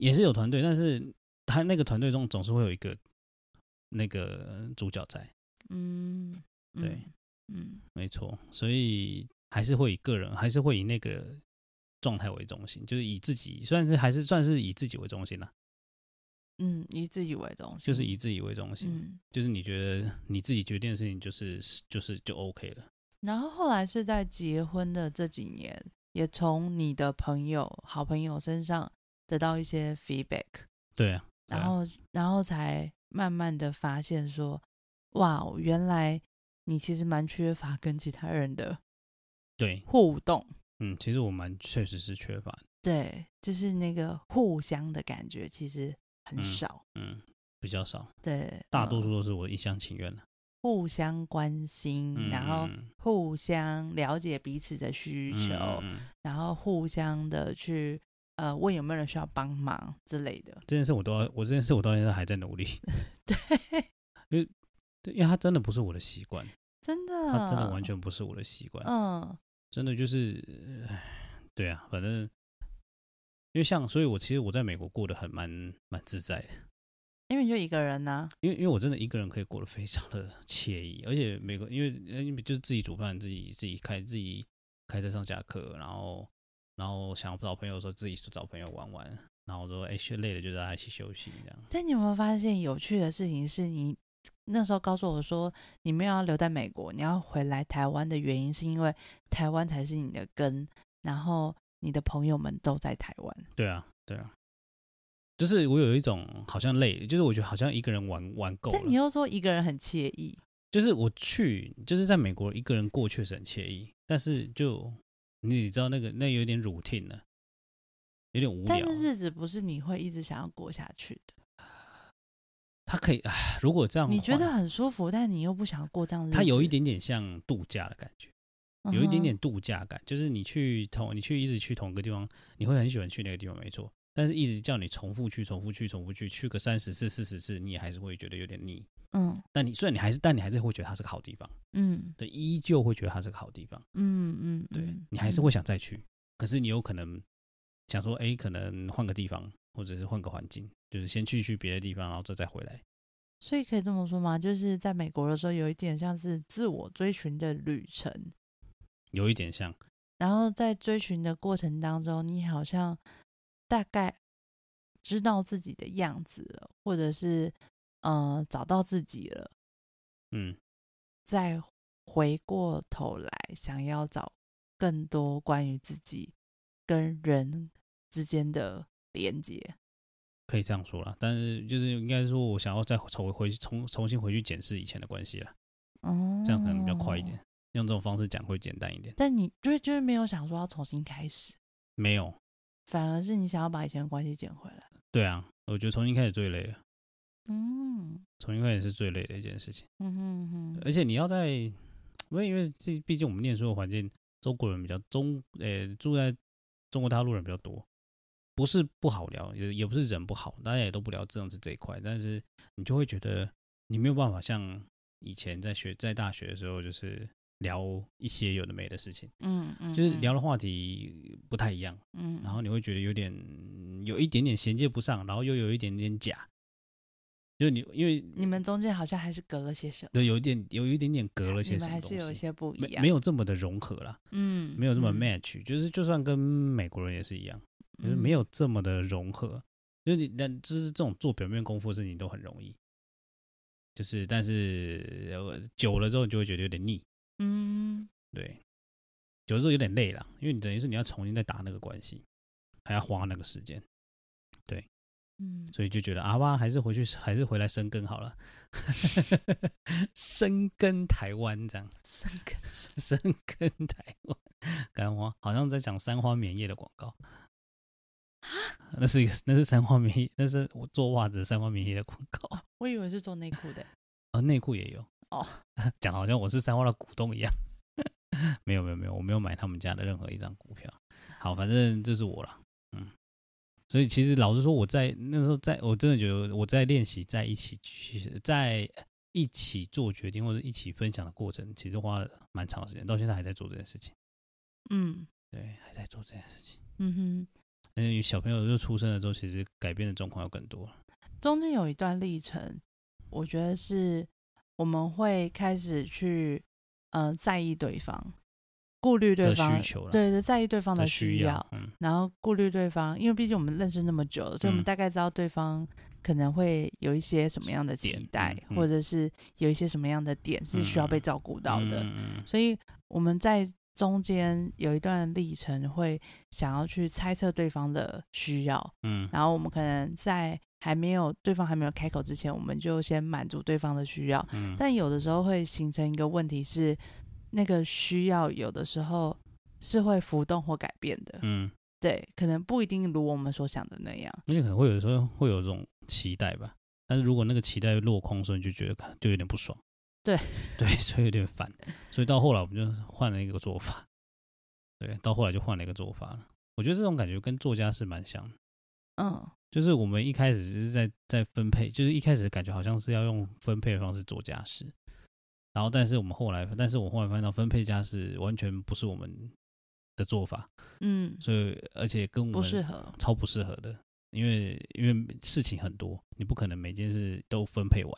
[SPEAKER 1] 也是有团队，但是他那个团队中总是会有一个那个主角在。嗯，对，嗯，没错，所以还是会以个人，还是会以那个状态为中心，就是以自己，算是还是算是以自己为中心啦。
[SPEAKER 2] 嗯，以自己为中心，
[SPEAKER 1] 就是以自己为中心，嗯，就是你觉得你自己决定的事情，就是就是就 OK 了。
[SPEAKER 2] 然后后来是在结婚的这几年，也从你的朋友、好朋友身上。得到一些 feedback，
[SPEAKER 1] 对啊，
[SPEAKER 2] 然后然后才慢慢的发现说，哇，原来你其实蛮缺乏跟其他人的
[SPEAKER 1] 对。
[SPEAKER 2] 互动，
[SPEAKER 1] 嗯，其实我蛮确实是缺乏，
[SPEAKER 2] 对，就是那个互相的感觉其实很少，
[SPEAKER 1] 嗯，嗯，比较少，
[SPEAKER 2] 对，
[SPEAKER 1] 大多数都是我一厢情愿的，
[SPEAKER 2] 互相关心，嗯，然后互相了解彼此的需求，嗯，然后互相的去。呃，问有没有人需要帮忙之类的。
[SPEAKER 1] 这件事我都要，我这件事我到现在还在努力。*laughs*
[SPEAKER 2] 对，
[SPEAKER 1] 因为，对，因为他真的不是我的习惯，
[SPEAKER 2] 真的，
[SPEAKER 1] 他真的完全不是我的习惯。嗯，真的就是，对啊，反正，因为像，所以我其实我在美国过得很蛮蛮自在的。
[SPEAKER 2] 因为你就一个人呢、啊？
[SPEAKER 1] 因为因为我真的一个人可以过得非常的 *laughs* 惬意，而且美国因为因为就是自己煮饭，自己自己开自己开车上下课，然后。然后想要找朋友的时候，自己去找朋友玩玩。然后我说：“哎，学累了就大家一起休息。”这样。
[SPEAKER 2] 但你有没有发现有趣的事情？是你那时候告诉我说，你没有要留在美国，你要回来台湾的原因，是因为台湾才是你的根。然后你的朋友们都在台湾。
[SPEAKER 1] 对啊，对啊。就是我有一种好像累，就是我觉得好像一个人玩玩够了。
[SPEAKER 2] 但你又说一个人很惬意。
[SPEAKER 1] 就是我去，就是在美国一个人过确实很惬意，但是就。你知道那个那有点 routine 了，有点无聊。
[SPEAKER 2] 但是日子不是你会一直想要过下去的。
[SPEAKER 1] 他可以唉，如果这样，
[SPEAKER 2] 你觉得很舒服，但你又不想要过这样日子。
[SPEAKER 1] 他有一点点像度假的感觉，有一点点度假感，就是你去同你去一直去同一个地方，你会很喜欢去那个地方，没错。但是一直叫你重复去、重复去、重复去，去个三十次、四十次，你也还是会觉得有点腻。嗯，但你虽然你还是，但你还是会觉得它是个好地方。嗯，对，依旧会觉得它是个好地方。嗯嗯，对，你还是会想再去。可是你有可能想说，哎，可能换个地方，或者是换个环境，就是先去去别的地方，然后再再回来。
[SPEAKER 2] 所以可以这么说吗？就是在美国的时候，有一点像是自我追寻的旅程，
[SPEAKER 1] 有一点像。
[SPEAKER 2] 然后在追寻的过程当中，你好像大概知道自己的样子了，或者是。呃，找到自己了，嗯，再回过头来想要找更多关于自己跟人之间的连接，
[SPEAKER 1] 可以这样说啦。但是就是应该说，我想要再重回去重重新回去检视以前的关系了，哦，这样可能比较快一点，用这种方式讲会简单一点。
[SPEAKER 2] 但你就是就是没有想说要重新开始，
[SPEAKER 1] 没有，
[SPEAKER 2] 反而是你想要把以前的关系捡回来。
[SPEAKER 1] 对啊，我觉得重新开始最累了。嗯，重新开始是最累的一件事情。嗯哼哼，而且你要在，因为因为这毕竟我们念书的环境，中国人比较中，呃、欸，住在中国大陆人比较多，不是不好聊，也也不是人不好，大家也都不聊政治这一块，但是你就会觉得你没有办法像以前在学在大学的时候，就是聊一些有的没的事情。嗯嗯，就是聊的话题不太一样。嗯，然后你会觉得有点有一点点衔接不上，然后又有一点点假。就你，因为
[SPEAKER 2] 你们中间好像还是隔了些什么？
[SPEAKER 1] 对，有一点，有一点点隔了些什么，
[SPEAKER 2] 还是有一些不一样，
[SPEAKER 1] 没，没有这么的融合啦。嗯，没有这么 match，、嗯、就是就算跟美国人也是一样，就是没有这么的融合。就是你，那就是这种做表面功夫的事情都很容易，就是但是久了之后你就会觉得有点腻。嗯，对，久了之后有点累了，因为你等于是你要重新再打那个关系，还要花那个时
[SPEAKER 2] 间。
[SPEAKER 1] 所以就觉得啊哇，还是回去，还是回来生根好了，深耕台湾这样，
[SPEAKER 2] 深耕
[SPEAKER 1] 深耕台湾，干花好像在讲三花棉业的广告，那是一个，那是三花棉业，那是我做袜子三花棉业的广告，
[SPEAKER 2] 我以为是做内裤的，
[SPEAKER 1] 啊，*laughs* 内裤也有
[SPEAKER 2] 哦，*laughs*
[SPEAKER 1] 讲好像我是三花的股东一样，*laughs* 没有没有没有，我没有买他们家的任何一张股票，好，反正这是我了。所以其实老实说，我在那时候在，在我真的觉得我在练习在一起去，在一起做决定或者一起分享的过程，其实花了蛮长时间，到现在还在做这件事情。
[SPEAKER 2] 嗯，
[SPEAKER 1] 对，还在做这件事情。
[SPEAKER 2] 嗯哼，
[SPEAKER 1] 因为小朋友就出生了之后，其实改变的状况要更多。
[SPEAKER 2] 中间有一段历程，我觉得是我们会开始去呃在意对方。顾虑对方
[SPEAKER 1] 的需求，
[SPEAKER 2] 对对，在意对方的需要，
[SPEAKER 1] 需要嗯、
[SPEAKER 2] 然后顾虑对方，因为毕竟我们认识那么久了，所以我们大概知道对方可能会有一些什么样的期待，或者是有一些什么样的点是需要被照顾到的，所以我们在中间有一段历程会想要去猜测对方的需要，
[SPEAKER 1] 嗯，
[SPEAKER 2] 然后我们可能在还没有对方还没有开口之前，我们就先满足对方的需要，
[SPEAKER 1] 嗯、
[SPEAKER 2] 但有的时候会形成一个问题是。那个需要有的时候是会浮动或改变的，
[SPEAKER 1] 嗯，
[SPEAKER 2] 对，可能不一定如我们所想的那样，
[SPEAKER 1] 而且可能会有的时候会有这种期待吧，但是如果那个期待落空，所以你就觉得就有点不爽，
[SPEAKER 2] 对，
[SPEAKER 1] 对，*laughs* 所以有点烦，*laughs* 所以到后来我们就换了一个做法，对，到后来就换了一个做法了。我觉得这种感觉跟作家是蛮像的，
[SPEAKER 2] 嗯，
[SPEAKER 1] 就是我们一开始就是在在分配，就是一开始感觉好像是要用分配的方式做家事。然后，但是我们后来，但是我后来发现到分配家是完全不是我们的做法，
[SPEAKER 2] 嗯，
[SPEAKER 1] 所以而且跟我们
[SPEAKER 2] 不适合，
[SPEAKER 1] 超不适合的，因为因为事情很多，你不可能每件事都分配完，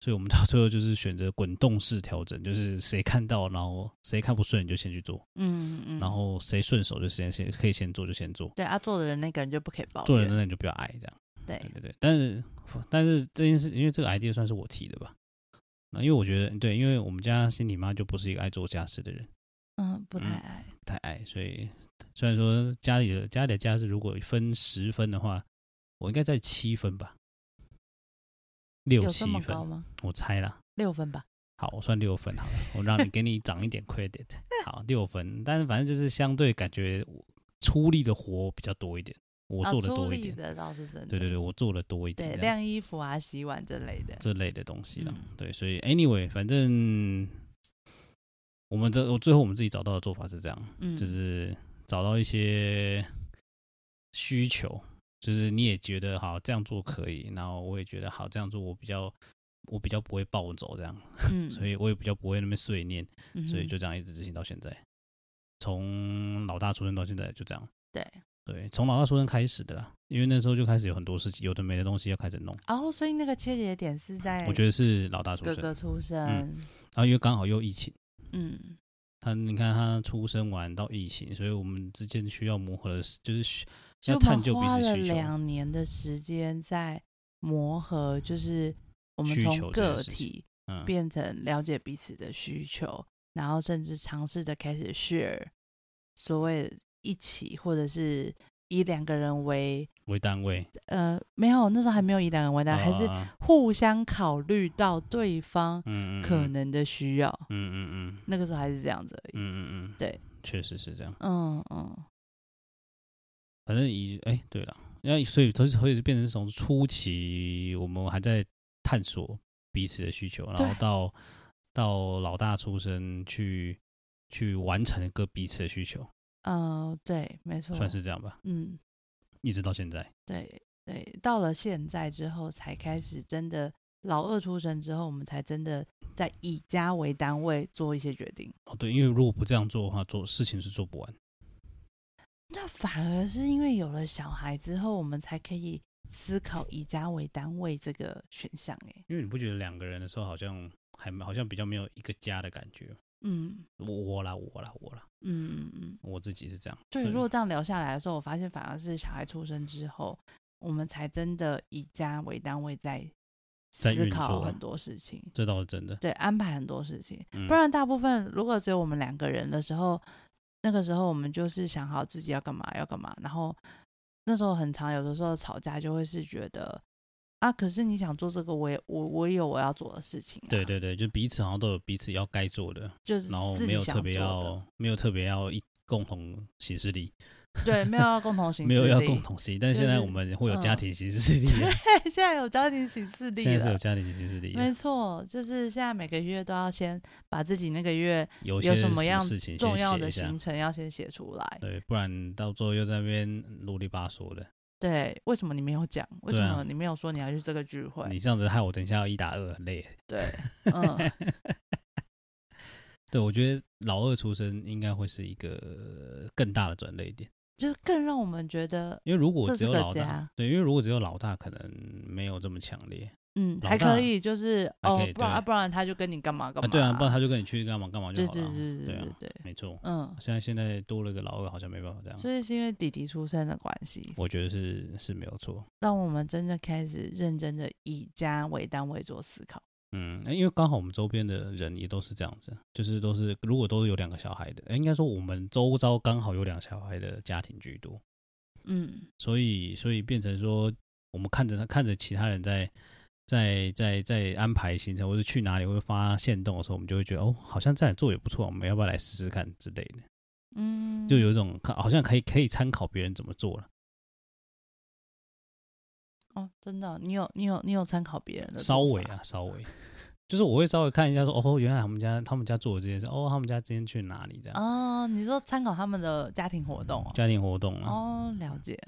[SPEAKER 1] 所以我们到最后就是选择滚动式调整，就是谁看到，然后谁看不顺你就先去做，
[SPEAKER 2] 嗯嗯，
[SPEAKER 1] 然后谁顺手就先先可以先做就先做，
[SPEAKER 2] 对啊，做的人那个人就不可以抱怨，
[SPEAKER 1] 做人的人就不要爱这样，
[SPEAKER 2] 对
[SPEAKER 1] 对对对，但是但是这件事，因为这个 idea 算是我提的吧。那因为我觉得对，因为我们家心理妈就不是一个爱做家事的人，
[SPEAKER 2] 嗯，不太
[SPEAKER 1] 爱，太爱，所以虽然说家里的家里的家事如果分十分的话，我应该在七分吧，六七分吗？我猜啦，
[SPEAKER 2] 六分吧。
[SPEAKER 1] 好，我算六分好了，我让你给你涨一点 credit。*laughs* 好，六分，但是反正就是相对感觉出力的活比较多一点。我做的多一点，
[SPEAKER 2] 的倒是真的。
[SPEAKER 1] 对对对，我做的多一点。
[SPEAKER 2] 对，晾衣服啊、洗碗这类的，
[SPEAKER 1] 这类的东西了。对，所以 anyway，反正我们的我最后我们自己找到的做法是这样，嗯，就是找到一些需求，就是你也觉得好这样做可以，然后我也觉得好这样做，我比较我比较不会暴走这样，嗯，所以我也比较不会那么碎念，所以就这样一直执行到现在，从老大出生到现在就这样，
[SPEAKER 2] 对。
[SPEAKER 1] 对，从老大出生开始的啦，因为那时候就开始有很多事情，有的没的东西要开始弄。
[SPEAKER 2] 哦，所以那个切节点是在
[SPEAKER 1] 我觉得是老大出生，
[SPEAKER 2] 哥哥出生，
[SPEAKER 1] 嗯，然后因为刚好又疫情，
[SPEAKER 2] 嗯，
[SPEAKER 1] 他你看他出生完到疫情，所以我们之间需要磨合的，就是需要探究彼此需求。
[SPEAKER 2] 花了两年的时间在磨合，就是我们从个体变成了解彼此的需求，嗯、然后甚至尝试的开始 share 所谓。一起，或者是以两个人为
[SPEAKER 1] 为单位，
[SPEAKER 2] 呃，没有，那时候还没有以两个人为单位，啊、还是互相考虑到对方可能的需要，
[SPEAKER 1] 嗯嗯嗯，
[SPEAKER 2] 那个时候还是这样子而已，
[SPEAKER 1] 嗯嗯嗯，
[SPEAKER 2] 对，
[SPEAKER 1] 确实是这样，
[SPEAKER 2] 嗯嗯，
[SPEAKER 1] 反正以哎，对了，因为所以所以所以变成从初期我们还在探索彼此的需求，然后到到老大出生去去完成一个彼此的需求。
[SPEAKER 2] 嗯、呃，对，没错，
[SPEAKER 1] 算是这样吧。
[SPEAKER 2] 嗯，
[SPEAKER 1] 一直到现在。
[SPEAKER 2] 对对，到了现在之后，才开始真的老二出生之后，我们才真的在以家为单位做一些决定。
[SPEAKER 1] 哦，对，因为如果不这样做的话，做事情是做不完。
[SPEAKER 2] 那反而是因为有了小孩之后，我们才可以思考以家为单位这个选项。哎，因
[SPEAKER 1] 为你不觉得两个人的时候好像还好像比较没有一个家的感觉？
[SPEAKER 2] 嗯，
[SPEAKER 1] 我啦，我啦，我啦，
[SPEAKER 2] 嗯嗯嗯，
[SPEAKER 1] 我自己是这样。
[SPEAKER 2] 对，如果这样聊下来的时候，我发现反而是小孩出生之后，我们才真的以家为单位在思考很多事情。
[SPEAKER 1] 这倒是真的。
[SPEAKER 2] 对，安排很多事情，
[SPEAKER 1] 嗯、
[SPEAKER 2] 不然大部分如果只有我们两个人的时候，那个时候我们就是想好自己要干嘛要干嘛，然后那时候很长，有的时候吵架就会是觉得啊，可是你想做这个，我也我我也有我要做的事情、啊。
[SPEAKER 1] 对对对，就彼此好像都有彼此要该做的，
[SPEAKER 2] 就是
[SPEAKER 1] 然后没有特别要没有特别要一共同行事力。
[SPEAKER 2] 对，没有要共同 *laughs* 行事历，
[SPEAKER 1] 没有要共同行，但现在我们会有家庭行事历。*laughs*
[SPEAKER 2] 对，现在有家庭行事 *laughs* 历，
[SPEAKER 1] 现在是有家庭行事力。
[SPEAKER 2] 没错，就是现在每个月都要先把自己那个月有什么样
[SPEAKER 1] 事情
[SPEAKER 2] 重要的行程要先写出来。
[SPEAKER 1] 对，不然到最后又在那边啰里吧嗦的。
[SPEAKER 2] 对，为什么你没有讲？为什么你没有说你要去这个聚会？
[SPEAKER 1] 你这样子害我等一下要一打二，很累。
[SPEAKER 2] 对，*laughs* 嗯。
[SPEAKER 1] 对，我觉得老二出生应该会是一个更大的转捩点。
[SPEAKER 2] 就是更让我们觉得，
[SPEAKER 1] 因为如果只有老大，对，因为如果只有老大，可能没有这么强烈。
[SPEAKER 2] 嗯，还可以，就是哦，不然不然他就跟你干嘛干嘛。
[SPEAKER 1] 对啊，不然他就跟你去干嘛干嘛就好了。
[SPEAKER 2] 对对对对
[SPEAKER 1] 对对，
[SPEAKER 2] 嗯，
[SPEAKER 1] 现在现在多了个老二，好像没办法这样。
[SPEAKER 2] 所以是因为弟弟出生的关系。
[SPEAKER 1] 我觉得是是没有错。
[SPEAKER 2] 让我们真的开始认真的以家为单位做思考。
[SPEAKER 1] 嗯，因为刚好我们周边的人也都是这样子，就是都是如果都是有两个小孩的，应该说我们周遭刚好有两个小孩的家庭居多。
[SPEAKER 2] 嗯，
[SPEAKER 1] 所以所以变成说，我们看着他看着其他人在在在在安排行程，或者去哪里会发现动的时候，我们就会觉得哦，好像这样做也不错，我们要不要来试试看之类的。
[SPEAKER 2] 嗯，
[SPEAKER 1] 就有一种看好像可以可以参考别人怎么做了。
[SPEAKER 2] 哦，真的，你有你有你有参考别人的？
[SPEAKER 1] 稍微啊，稍微。就是我会稍微看一下说，说哦，原来他们家他们家做的这件事，哦，他们家今天去哪里这样？
[SPEAKER 2] 哦，你说参考他们的家庭活动，哦，
[SPEAKER 1] 家庭活动啊？
[SPEAKER 2] 哦，了解。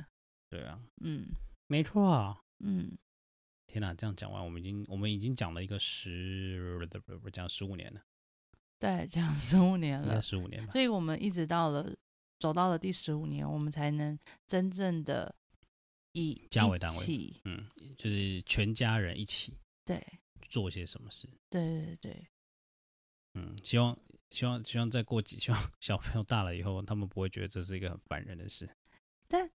[SPEAKER 1] 对啊，
[SPEAKER 2] 嗯，
[SPEAKER 1] 没错啊，
[SPEAKER 2] 嗯。
[SPEAKER 1] 天哪，这样讲完，我们已经我们已经讲了一个十不讲十五年了。
[SPEAKER 2] 对，讲十五年了，
[SPEAKER 1] 十五年了。
[SPEAKER 2] 所以我们一直到了走到了第十五年，我们才能真正的以
[SPEAKER 1] 家为单位，嗯，就是全家人一起。
[SPEAKER 2] 对。
[SPEAKER 1] 做些什么事？
[SPEAKER 2] 对对对，
[SPEAKER 1] 嗯，希望希望希望再过几，希望小朋友大了以后，他们不会觉得这是一个很烦人的事。
[SPEAKER 2] 但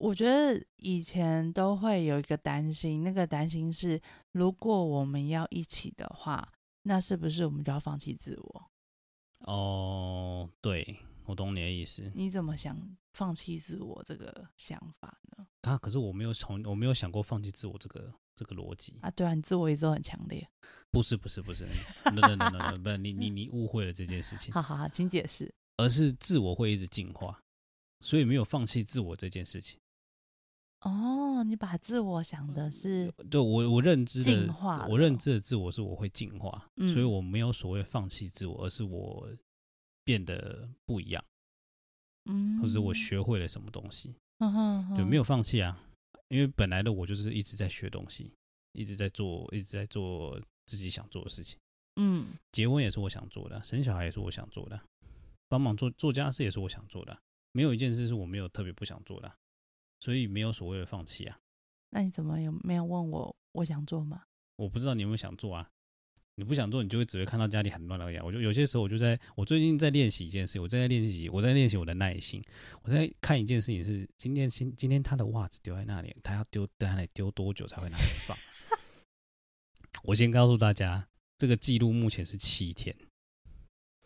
[SPEAKER 2] 我觉得以前都会有一个担心，那个担心是，如果我们要一起的话，那是不是我们就要放弃自我？
[SPEAKER 1] 哦，对，我懂你的意思。
[SPEAKER 2] 你怎么想放弃自我这个想法呢？
[SPEAKER 1] 啊，可是我没有从我没有想过放弃自我这个。这个逻辑
[SPEAKER 2] 啊，对啊，你自我一直都很强烈。*laughs*
[SPEAKER 1] 不是不是不是，no no no no，不是你你你误会了这件事情。*laughs*
[SPEAKER 2] 好好好，请解释。
[SPEAKER 1] 而是自我会一直进化，所以没有放弃自我这件事情。
[SPEAKER 2] 哦，你把自我想的是
[SPEAKER 1] 对我我认知的
[SPEAKER 2] 进化，
[SPEAKER 1] 我认知的自我是我会进化，
[SPEAKER 2] 嗯，
[SPEAKER 1] 所以我没有所谓放弃自我，而是我变得不一样，
[SPEAKER 2] 嗯，
[SPEAKER 1] 或者我学会了什么东西，
[SPEAKER 2] 嗯哼哼，
[SPEAKER 1] 就没有放弃啊。因为本来的我就是一直在学东西，一直在做，一直在做自己想做的事情。
[SPEAKER 2] 嗯，
[SPEAKER 1] 结婚也是我想做的，生小孩也是我想做的，帮忙做做家事也是我想做的，没有一件事是我没有特别不想做的，所以没有所谓的放弃啊。
[SPEAKER 2] 那你怎么有没有问我我想做吗？
[SPEAKER 1] 我不知道你有没有想做啊。你不想做，你就会只会看到家里很乱的样。我就有些时候，我就在我最近在练习一件事，我在练习，我在练习我的耐心。我在看一件事情是，今天今今天他的袜子丢在那里，他要丢在那里丢多久才会拿去放？*laughs* 我先告诉大家，这个记录目前是七天。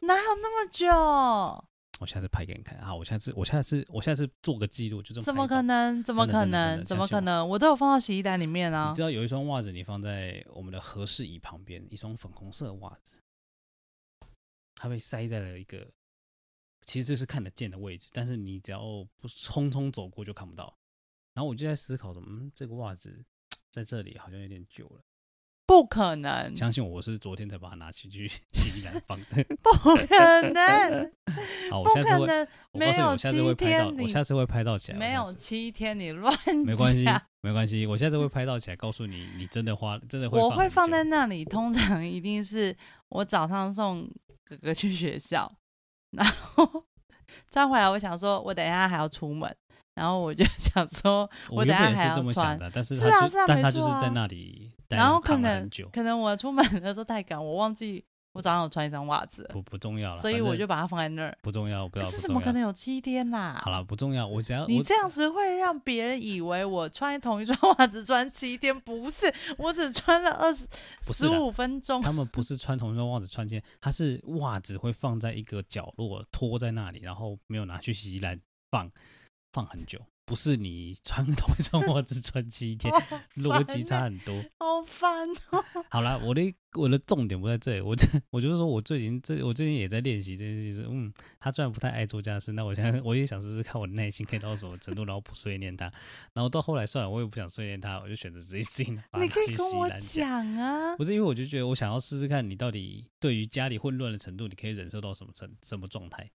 [SPEAKER 2] 哪有那么久？
[SPEAKER 1] 我下次拍给你看啊！我下次，我下次，我下次做个记录，就这么。
[SPEAKER 2] 怎么可能？怎么可能？怎么可能？我都有放到洗衣袋里面啊！
[SPEAKER 1] 你知道有一双袜子，你放在我们的合适椅旁边，一双粉红色的袜子，它被塞在了一个，其实这是看得见的位置，但是你只要不匆匆走过就看不到。然后我就在思考，怎么，嗯，这个袜子在这里好像有点久了。
[SPEAKER 2] 不可能！
[SPEAKER 1] 相信我，我是昨天才把它拿起去洗衣篮放的。*laughs*
[SPEAKER 2] 不可能！
[SPEAKER 1] 好，我下次会，我告诉你，我下次会拍到，我下次会拍到起来。
[SPEAKER 2] 没有七天，你乱。
[SPEAKER 1] 没关系，没关系，我下次会拍到起来，告诉你，你真的花，真的会。
[SPEAKER 2] 我会放在那里，通常一定是我早上送哥哥去学校，然后再回来，我想说，我等一下还要出门。然后我就 *laughs* 想说，我等下还要穿，
[SPEAKER 1] 但是
[SPEAKER 2] 是啊，是啊，
[SPEAKER 1] 但他就是在那里，
[SPEAKER 2] 然后可能可能我出门的时候太赶，我忘记我早上有穿一双袜子，
[SPEAKER 1] 不不重要了，
[SPEAKER 2] 所以我就把它放在那儿，
[SPEAKER 1] 不重要，不要，
[SPEAKER 2] 可是怎么可能有七天啦？
[SPEAKER 1] 好了，不重要，我只要
[SPEAKER 2] 你这样子会让别人以为我穿同一双袜子穿七天，不是，我只穿了二十十五分钟。
[SPEAKER 1] 他们不是穿同一双袜子穿七天，他是袜子会放在一个角落拖在那里，然后没有拿去洗衣篮放。放很久，不是你穿同一双袜子穿七天，*laughs* 逻辑差很多。
[SPEAKER 2] 好烦哦。
[SPEAKER 1] 好啦，我的我的重点不在这里，我这我就是说我最近这我最近也在练习这件事，就是嗯，他虽然不太爱做家事，那我现在 *laughs* 我也想试试看我的耐心可以到什么程度，然后不碎念他，然后到后来算了，我也不想碎念他，我就选择直接自己拿。*laughs*
[SPEAKER 2] 你可以跟我讲啊，
[SPEAKER 1] 不是因为我就觉得我想要试试看你到底对于家里混乱的程度，你可以忍受到什么程什么状态。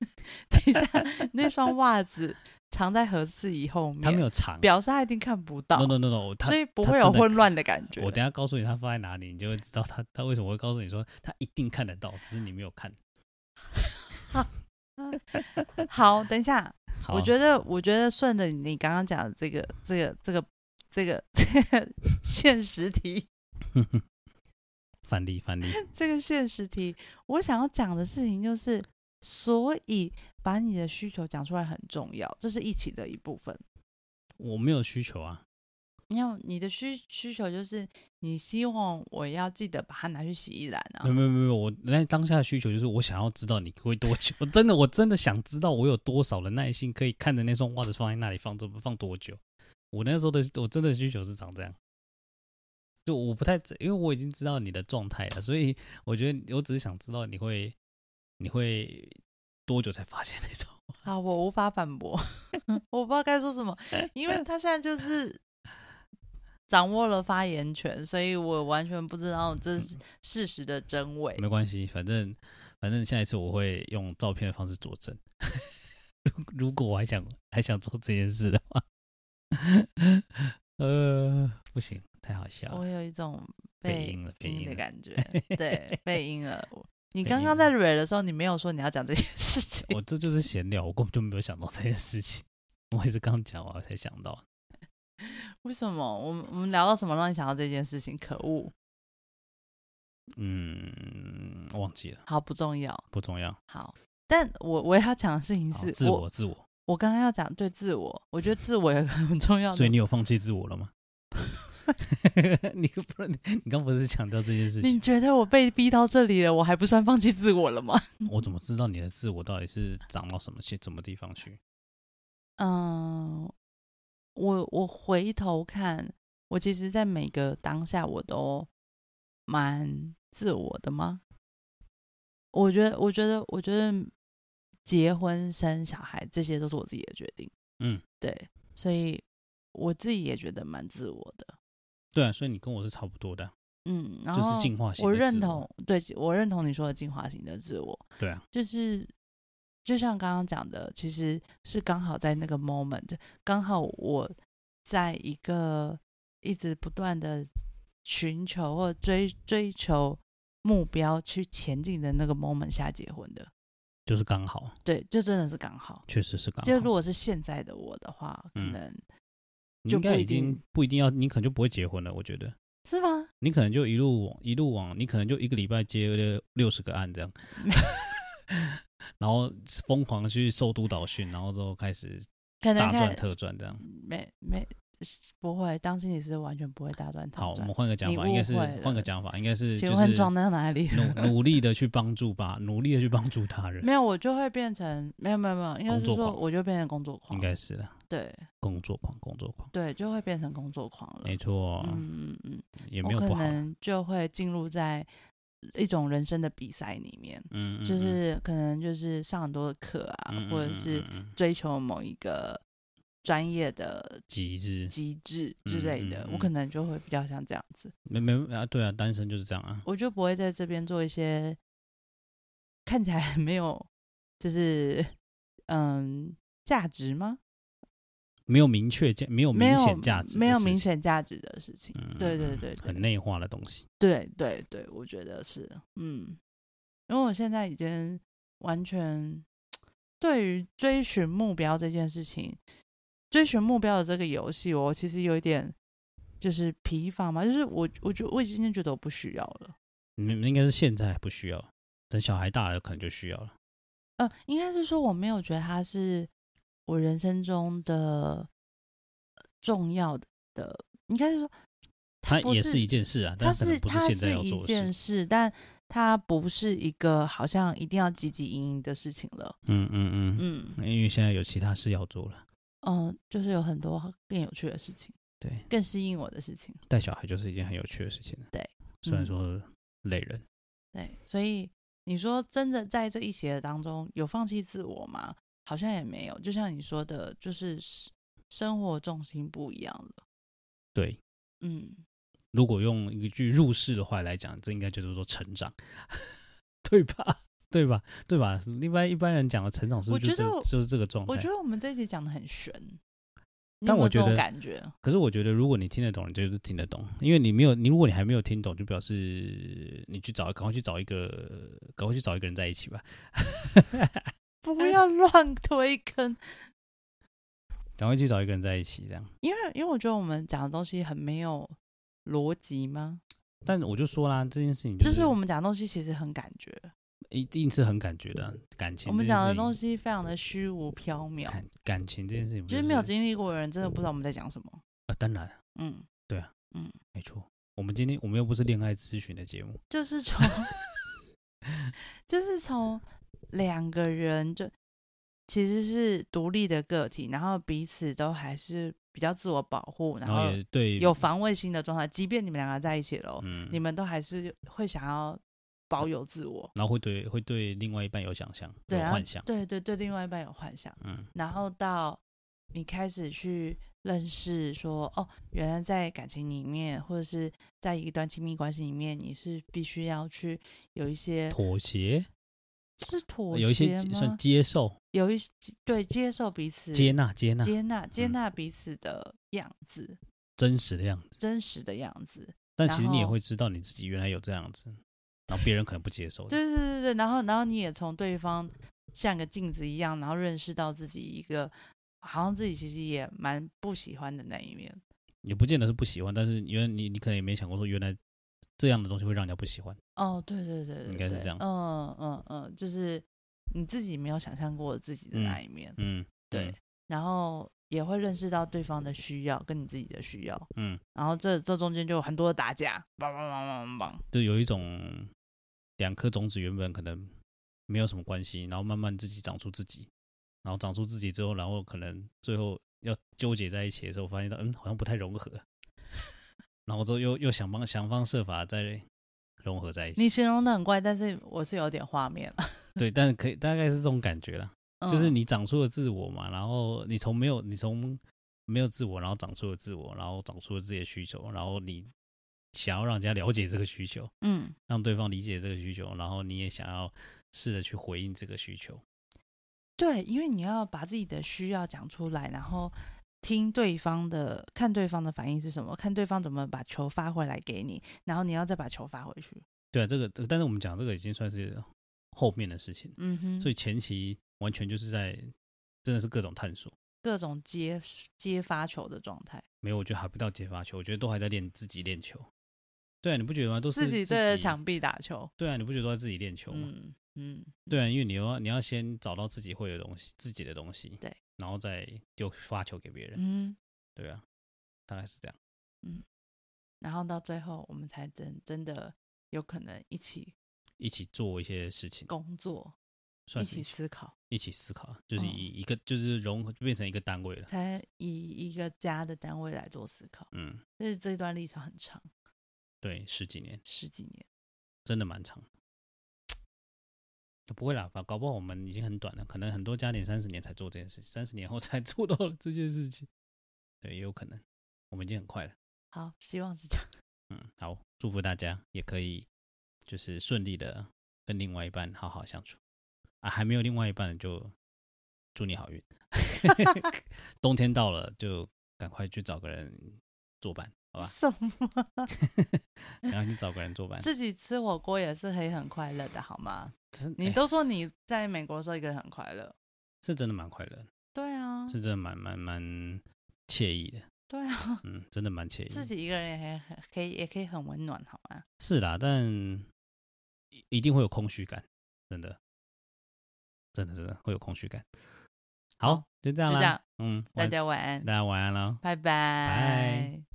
[SPEAKER 1] *laughs*
[SPEAKER 2] 等一下，那双袜子藏在盒子以后面，
[SPEAKER 1] 他没有藏，
[SPEAKER 2] 表示他一定看不到。
[SPEAKER 1] No no no no，
[SPEAKER 2] 所以不会有混乱的感觉。
[SPEAKER 1] 我等下告诉你他放在哪里，你就会知道他他为什么会告诉你说他一定看得到，只是你没有看。
[SPEAKER 2] 好，等一下，我觉得我觉得顺着你刚刚讲的这个这个这个这个这个 *laughs* 现实题，*laughs*
[SPEAKER 1] 范例范例，
[SPEAKER 2] 这个现实题，我想要讲的事情就是。所以，把你的需求讲出来很重要，这是一起的一部分。
[SPEAKER 1] 我没有需求啊，
[SPEAKER 2] 你有你的需需求就是你希望我要记得把它拿去洗衣篮啊。
[SPEAKER 1] 没有没有没有，我那当下的需求就是我想要知道你会多久，我 *laughs* 真的我真的想知道我有多少的耐心可以看着那双袜子放在那里放这放多久。我那时候的我真的需求是长这样，就我不太因为我已经知道你的状态了，所以我觉得我只是想知道你会。你会多久才发现那种？
[SPEAKER 2] 啊，我无法反驳，*laughs* 我不知道该说什么，*laughs* 因为他现在就是掌握了发言权，所以我完全不知道这是事实的真伪。
[SPEAKER 1] 没关系，反正反正下一次我会用照片的方式佐证。*laughs* 如果我还想还想做这件事的话，呃，不行，太好笑了。
[SPEAKER 2] 我有一种被阴了，被阴的感觉，
[SPEAKER 1] 对，
[SPEAKER 2] 对，被阴了。你刚刚在蕊的时候，你没有说你要讲这件事情。
[SPEAKER 1] 我这就是闲聊，我根本就没有想到这件事情。我也是刚讲完才想到。*laughs*
[SPEAKER 2] 为什么？我们我们聊到什么让你想到这件事情？可恶。
[SPEAKER 1] 嗯，忘记了。
[SPEAKER 2] 好，不重要，
[SPEAKER 1] 不重要。
[SPEAKER 2] 好，但我我要讲的事情是
[SPEAKER 1] 自我，自我。
[SPEAKER 2] 我刚刚要讲对自我，我觉得自我也很重要。
[SPEAKER 1] 所以你有放弃自我了吗？*laughs* *laughs* 你不是你刚不是强调这件事情？
[SPEAKER 2] 你觉得我被逼到这里了，我还不算放弃自我了吗？*laughs*
[SPEAKER 1] 我怎么知道你的自我到底是长到什么去，什么地方去？
[SPEAKER 2] 嗯，我我回头看，我其实，在每个当下，我都蛮自我的吗？我觉得，我觉得，我觉得，结婚生小孩这些都是我自己的决定。
[SPEAKER 1] 嗯，
[SPEAKER 2] 对，所以我自己也觉得蛮自我的。
[SPEAKER 1] 对啊，所以你跟我是差不多的，
[SPEAKER 2] 嗯，然
[SPEAKER 1] 后就是进化型。
[SPEAKER 2] 我认同，对，我认同你说的进化型的自我。
[SPEAKER 1] 对啊，
[SPEAKER 2] 就是就像刚刚讲的，其实是刚好在那个 moment，刚好我在一个一直不断的寻求或追追求目标去前进的那个 moment 下结婚的，
[SPEAKER 1] 就是刚好。
[SPEAKER 2] 对，就真的是刚好，
[SPEAKER 1] 确实是刚好。
[SPEAKER 2] 就如果是现在的我的话，可能。
[SPEAKER 1] 应该已经不一定要，你可能就不会结婚了。我觉得
[SPEAKER 2] 是吗？
[SPEAKER 1] 你可能就一路一路往，你可能就一个礼拜接了六十个案这样，*laughs* 然后疯狂去受督导训，然后之后开始大赚特赚这样。
[SPEAKER 2] 没没。不会，当心理师完全不会打断他。
[SPEAKER 1] 好，我们换个讲法，应该是换个讲法，应该是
[SPEAKER 2] 请问装在哪里？
[SPEAKER 1] 努努力的去帮助吧，努力的去帮助他人。
[SPEAKER 2] 没有，我就会变成没有没有没有，应该是说我就变成工作狂。
[SPEAKER 1] 应该是的，
[SPEAKER 2] 对，
[SPEAKER 1] 工作狂，工作狂，
[SPEAKER 2] 对，就会变成工作狂了。
[SPEAKER 1] 没错，
[SPEAKER 2] 嗯嗯嗯，
[SPEAKER 1] 也没有不好，
[SPEAKER 2] 可能就会进入在一种人生的比赛里面，嗯，就是可能就是上很多的课啊，或者是追求某一个。专业的
[SPEAKER 1] 机制、
[SPEAKER 2] 机制之类的，嗯嗯嗯，我可能就会比较像这样子。
[SPEAKER 1] 没没啊，对啊，单身就是这样啊。
[SPEAKER 2] 我就不会在这边做一些看起来没有，就是嗯，价值吗？
[SPEAKER 1] 没有明确价，没有明显价值，
[SPEAKER 2] 没有明显价值的事情。嗯、对，对，对对对，
[SPEAKER 1] 很内化的东西。
[SPEAKER 2] 对对对，我觉得是嗯，因为我现在已经完全 *tsk* 对于追寻目标这件事情。追寻目标的这个游戏，我其实有一点就是疲乏嘛，就是我，我觉我已经觉得我不需要了。
[SPEAKER 1] 你们应该是现在不需要，等小孩大了可能就需要了。
[SPEAKER 2] 呃，应该是说我没有觉得它是我人生中的重要的，应该是说
[SPEAKER 1] 它也是一件事啊，但是它是它是
[SPEAKER 2] 一件事，但它不是一个好像一定要积极营营的事情了。
[SPEAKER 1] 嗯嗯嗯
[SPEAKER 2] 嗯，
[SPEAKER 1] 因为现在有其他事要做了。
[SPEAKER 2] 嗯，就是有很多更有趣的事情，
[SPEAKER 1] 对，
[SPEAKER 2] 更吸引我的事情。
[SPEAKER 1] 带小孩就是一件很有趣的事情。
[SPEAKER 2] 对，
[SPEAKER 1] 虽然说累人。
[SPEAKER 2] 嗯、对，所以你说真的在这一些当中有放弃自我吗？好像也没有。就像你说的，就是生活重心不一样了。
[SPEAKER 1] 对，
[SPEAKER 2] 嗯，
[SPEAKER 1] 如果用一句入世的话来讲，这应该就是说成长，*laughs* 对吧？对吧？对吧？一般一般人讲的成长是不是就是就是这个状态？
[SPEAKER 2] 我觉得我们这一集讲的很玄，
[SPEAKER 1] 但我觉得
[SPEAKER 2] 感觉。
[SPEAKER 1] 可是我觉得，如果你听得懂，你就是听得懂，因为你没有你，如果你还没有听懂，就表示你去找，赶快去找一个，赶快去找一个人在一起吧。*laughs*
[SPEAKER 2] 不要乱推坑，*laughs*
[SPEAKER 1] 赶快去找一个人在一起，这样。
[SPEAKER 2] 因为因为我觉得我们讲的东西很没有逻辑吗？
[SPEAKER 1] 但我就说啦，这件事情
[SPEAKER 2] 就是，就是我们讲的东西其实很感觉。
[SPEAKER 1] 一定是很感觉的感情。
[SPEAKER 2] 我们讲的东西非常的虚无缥缈。
[SPEAKER 1] 感感情这件事情，
[SPEAKER 2] 就是没有经历过的人，真的不知道我们在讲什么。
[SPEAKER 1] 啊，当然，
[SPEAKER 2] 嗯，
[SPEAKER 1] 对啊，
[SPEAKER 2] 嗯，
[SPEAKER 1] 没错。我们今天我们又不是恋爱咨询的节目，
[SPEAKER 2] 就是从，*laughs* 就是从两个人就其实是独立的个体，然后彼此都还是比较自我保护，然后
[SPEAKER 1] 对
[SPEAKER 2] 有防卫心的状态。即便你们两个在一起了，
[SPEAKER 1] 嗯，
[SPEAKER 2] 你们都还是会想要。保有自我，
[SPEAKER 1] 然后会对会对另外一半有想象，有幻想，
[SPEAKER 2] 对对对，另外一半有幻想，
[SPEAKER 1] 嗯，
[SPEAKER 2] 然后到你开始去认识说，哦，原来在感情里面，或者是在一段亲密关系里面，你是必须要去有一些
[SPEAKER 1] 妥协，
[SPEAKER 2] 是妥协，
[SPEAKER 1] 有一些算接受，
[SPEAKER 2] 有一对接受彼此，
[SPEAKER 1] 接纳接纳
[SPEAKER 2] 接纳接纳彼此的样子，
[SPEAKER 1] 真实的样子，
[SPEAKER 2] 真实的样子，
[SPEAKER 1] 但其实你也会知道你自己原来有这样子。然后别人可能不接受。
[SPEAKER 2] 对对对对，然后然后你也从对方像个镜子一样，然后认识到自己一个好像自己其实也蛮不喜欢的那一面。
[SPEAKER 1] 也不见得是不喜欢，但是因为你你可能也没想过说原来这样的东西会让人家不喜欢。
[SPEAKER 2] 哦，对对对，对，
[SPEAKER 1] 应该是这样。
[SPEAKER 2] 嗯嗯嗯，就是你自己没有想象过自己的那一面。
[SPEAKER 1] 嗯，嗯
[SPEAKER 2] 对。
[SPEAKER 1] 嗯、
[SPEAKER 2] 然后也会认识到对方的需要跟你自己的需要。
[SPEAKER 1] 嗯。
[SPEAKER 2] 然后这这中间就有很多的打架，梆梆梆梆梆，
[SPEAKER 1] 就有一种。两颗种子原本可能没有什么关系，然后慢慢自己长出自己，然后长出自己之后，然后可能最后要纠结在一起的时候，发现到嗯好像不太融合，*laughs* 然后之后又又想方想方设法再融合在一起。
[SPEAKER 2] 你形容的很怪，但是我是有点画面了。*laughs*
[SPEAKER 1] 对，但是可以大概是这种感觉啦，
[SPEAKER 2] 嗯、
[SPEAKER 1] 就是你长出了自我嘛，然后你从没有你从没有自我，然后长出了自我，然后长出了自己的需求，然后你。想要让人家了解这个需求，
[SPEAKER 2] 嗯，
[SPEAKER 1] 让对方理解这个需求，然后你也想要试着去回应这个需求。
[SPEAKER 2] 对，因为你要把自己的需要讲出来，然后听对方的，看对方的反应是什么，看对方怎么把球发回来给你，然后你要再把球发回去。
[SPEAKER 1] 对啊，这个，但是我们讲这个已经算是后面的事情，
[SPEAKER 2] 嗯哼，
[SPEAKER 1] 所以前期完全就是在真的是各种探索，
[SPEAKER 2] 各种接接发球的状态。
[SPEAKER 1] 没有，我觉得还不到接发球，我觉得都还在练自己练球。对啊，你不觉得吗？都是
[SPEAKER 2] 自己对着墙壁打球。
[SPEAKER 1] 对啊，你不觉得都在自己练球吗？
[SPEAKER 2] 嗯嗯。
[SPEAKER 1] 对啊，因为你要你要先找到自己会的东西，自己的东西。
[SPEAKER 2] 对。
[SPEAKER 1] 然后再丢发球给别人。
[SPEAKER 2] 嗯。
[SPEAKER 1] 对啊，大概是这样。
[SPEAKER 2] 嗯。然后到最后，我们才真真的有可能一起
[SPEAKER 1] 一起做一些事情，
[SPEAKER 2] 工作，一起思考，
[SPEAKER 1] 一起思考，就是以一个就是融合变成一个单位了，
[SPEAKER 2] 才以一个家的单位来做思考。
[SPEAKER 1] 嗯。
[SPEAKER 2] 就是这段历程很长。
[SPEAKER 1] 对，十几年，
[SPEAKER 2] 十几年，
[SPEAKER 1] 真的蛮长。不会啦，搞不好我们已经很短了，可能很多家庭三十年才做这件事情，三十年后才 *laughs* 做到了这件事情。对，也有可能，我们已经很快了。
[SPEAKER 2] 好，希望是这样。
[SPEAKER 1] 嗯，好，祝福大家也可以就是顺利的跟另外一半好好相处啊。还没有另外一半就祝你好运。*laughs* 冬天到了，就赶快去找个人作伴。好吧，
[SPEAKER 2] 什么？*laughs*
[SPEAKER 1] 赶快去找个人作伴。*laughs*
[SPEAKER 2] 自己吃火锅也是可以很快乐的，好吗？你都说你在美国的时候一个人很快乐，
[SPEAKER 1] 是真的蛮快乐。
[SPEAKER 2] 对啊，
[SPEAKER 1] 是真的蛮蛮蛮惬意的。
[SPEAKER 2] 对啊，
[SPEAKER 1] 嗯，真的蛮惬意。
[SPEAKER 2] 自己一个人也可以可以也可以很温暖，好吗？
[SPEAKER 1] 是啦，但一定会有空虚感，真的，真的真的会有空虚感。好，就这样啦。
[SPEAKER 2] 就这样，
[SPEAKER 1] 嗯，
[SPEAKER 2] 大家晚安，
[SPEAKER 1] 大家晚安了，
[SPEAKER 2] 拜拜。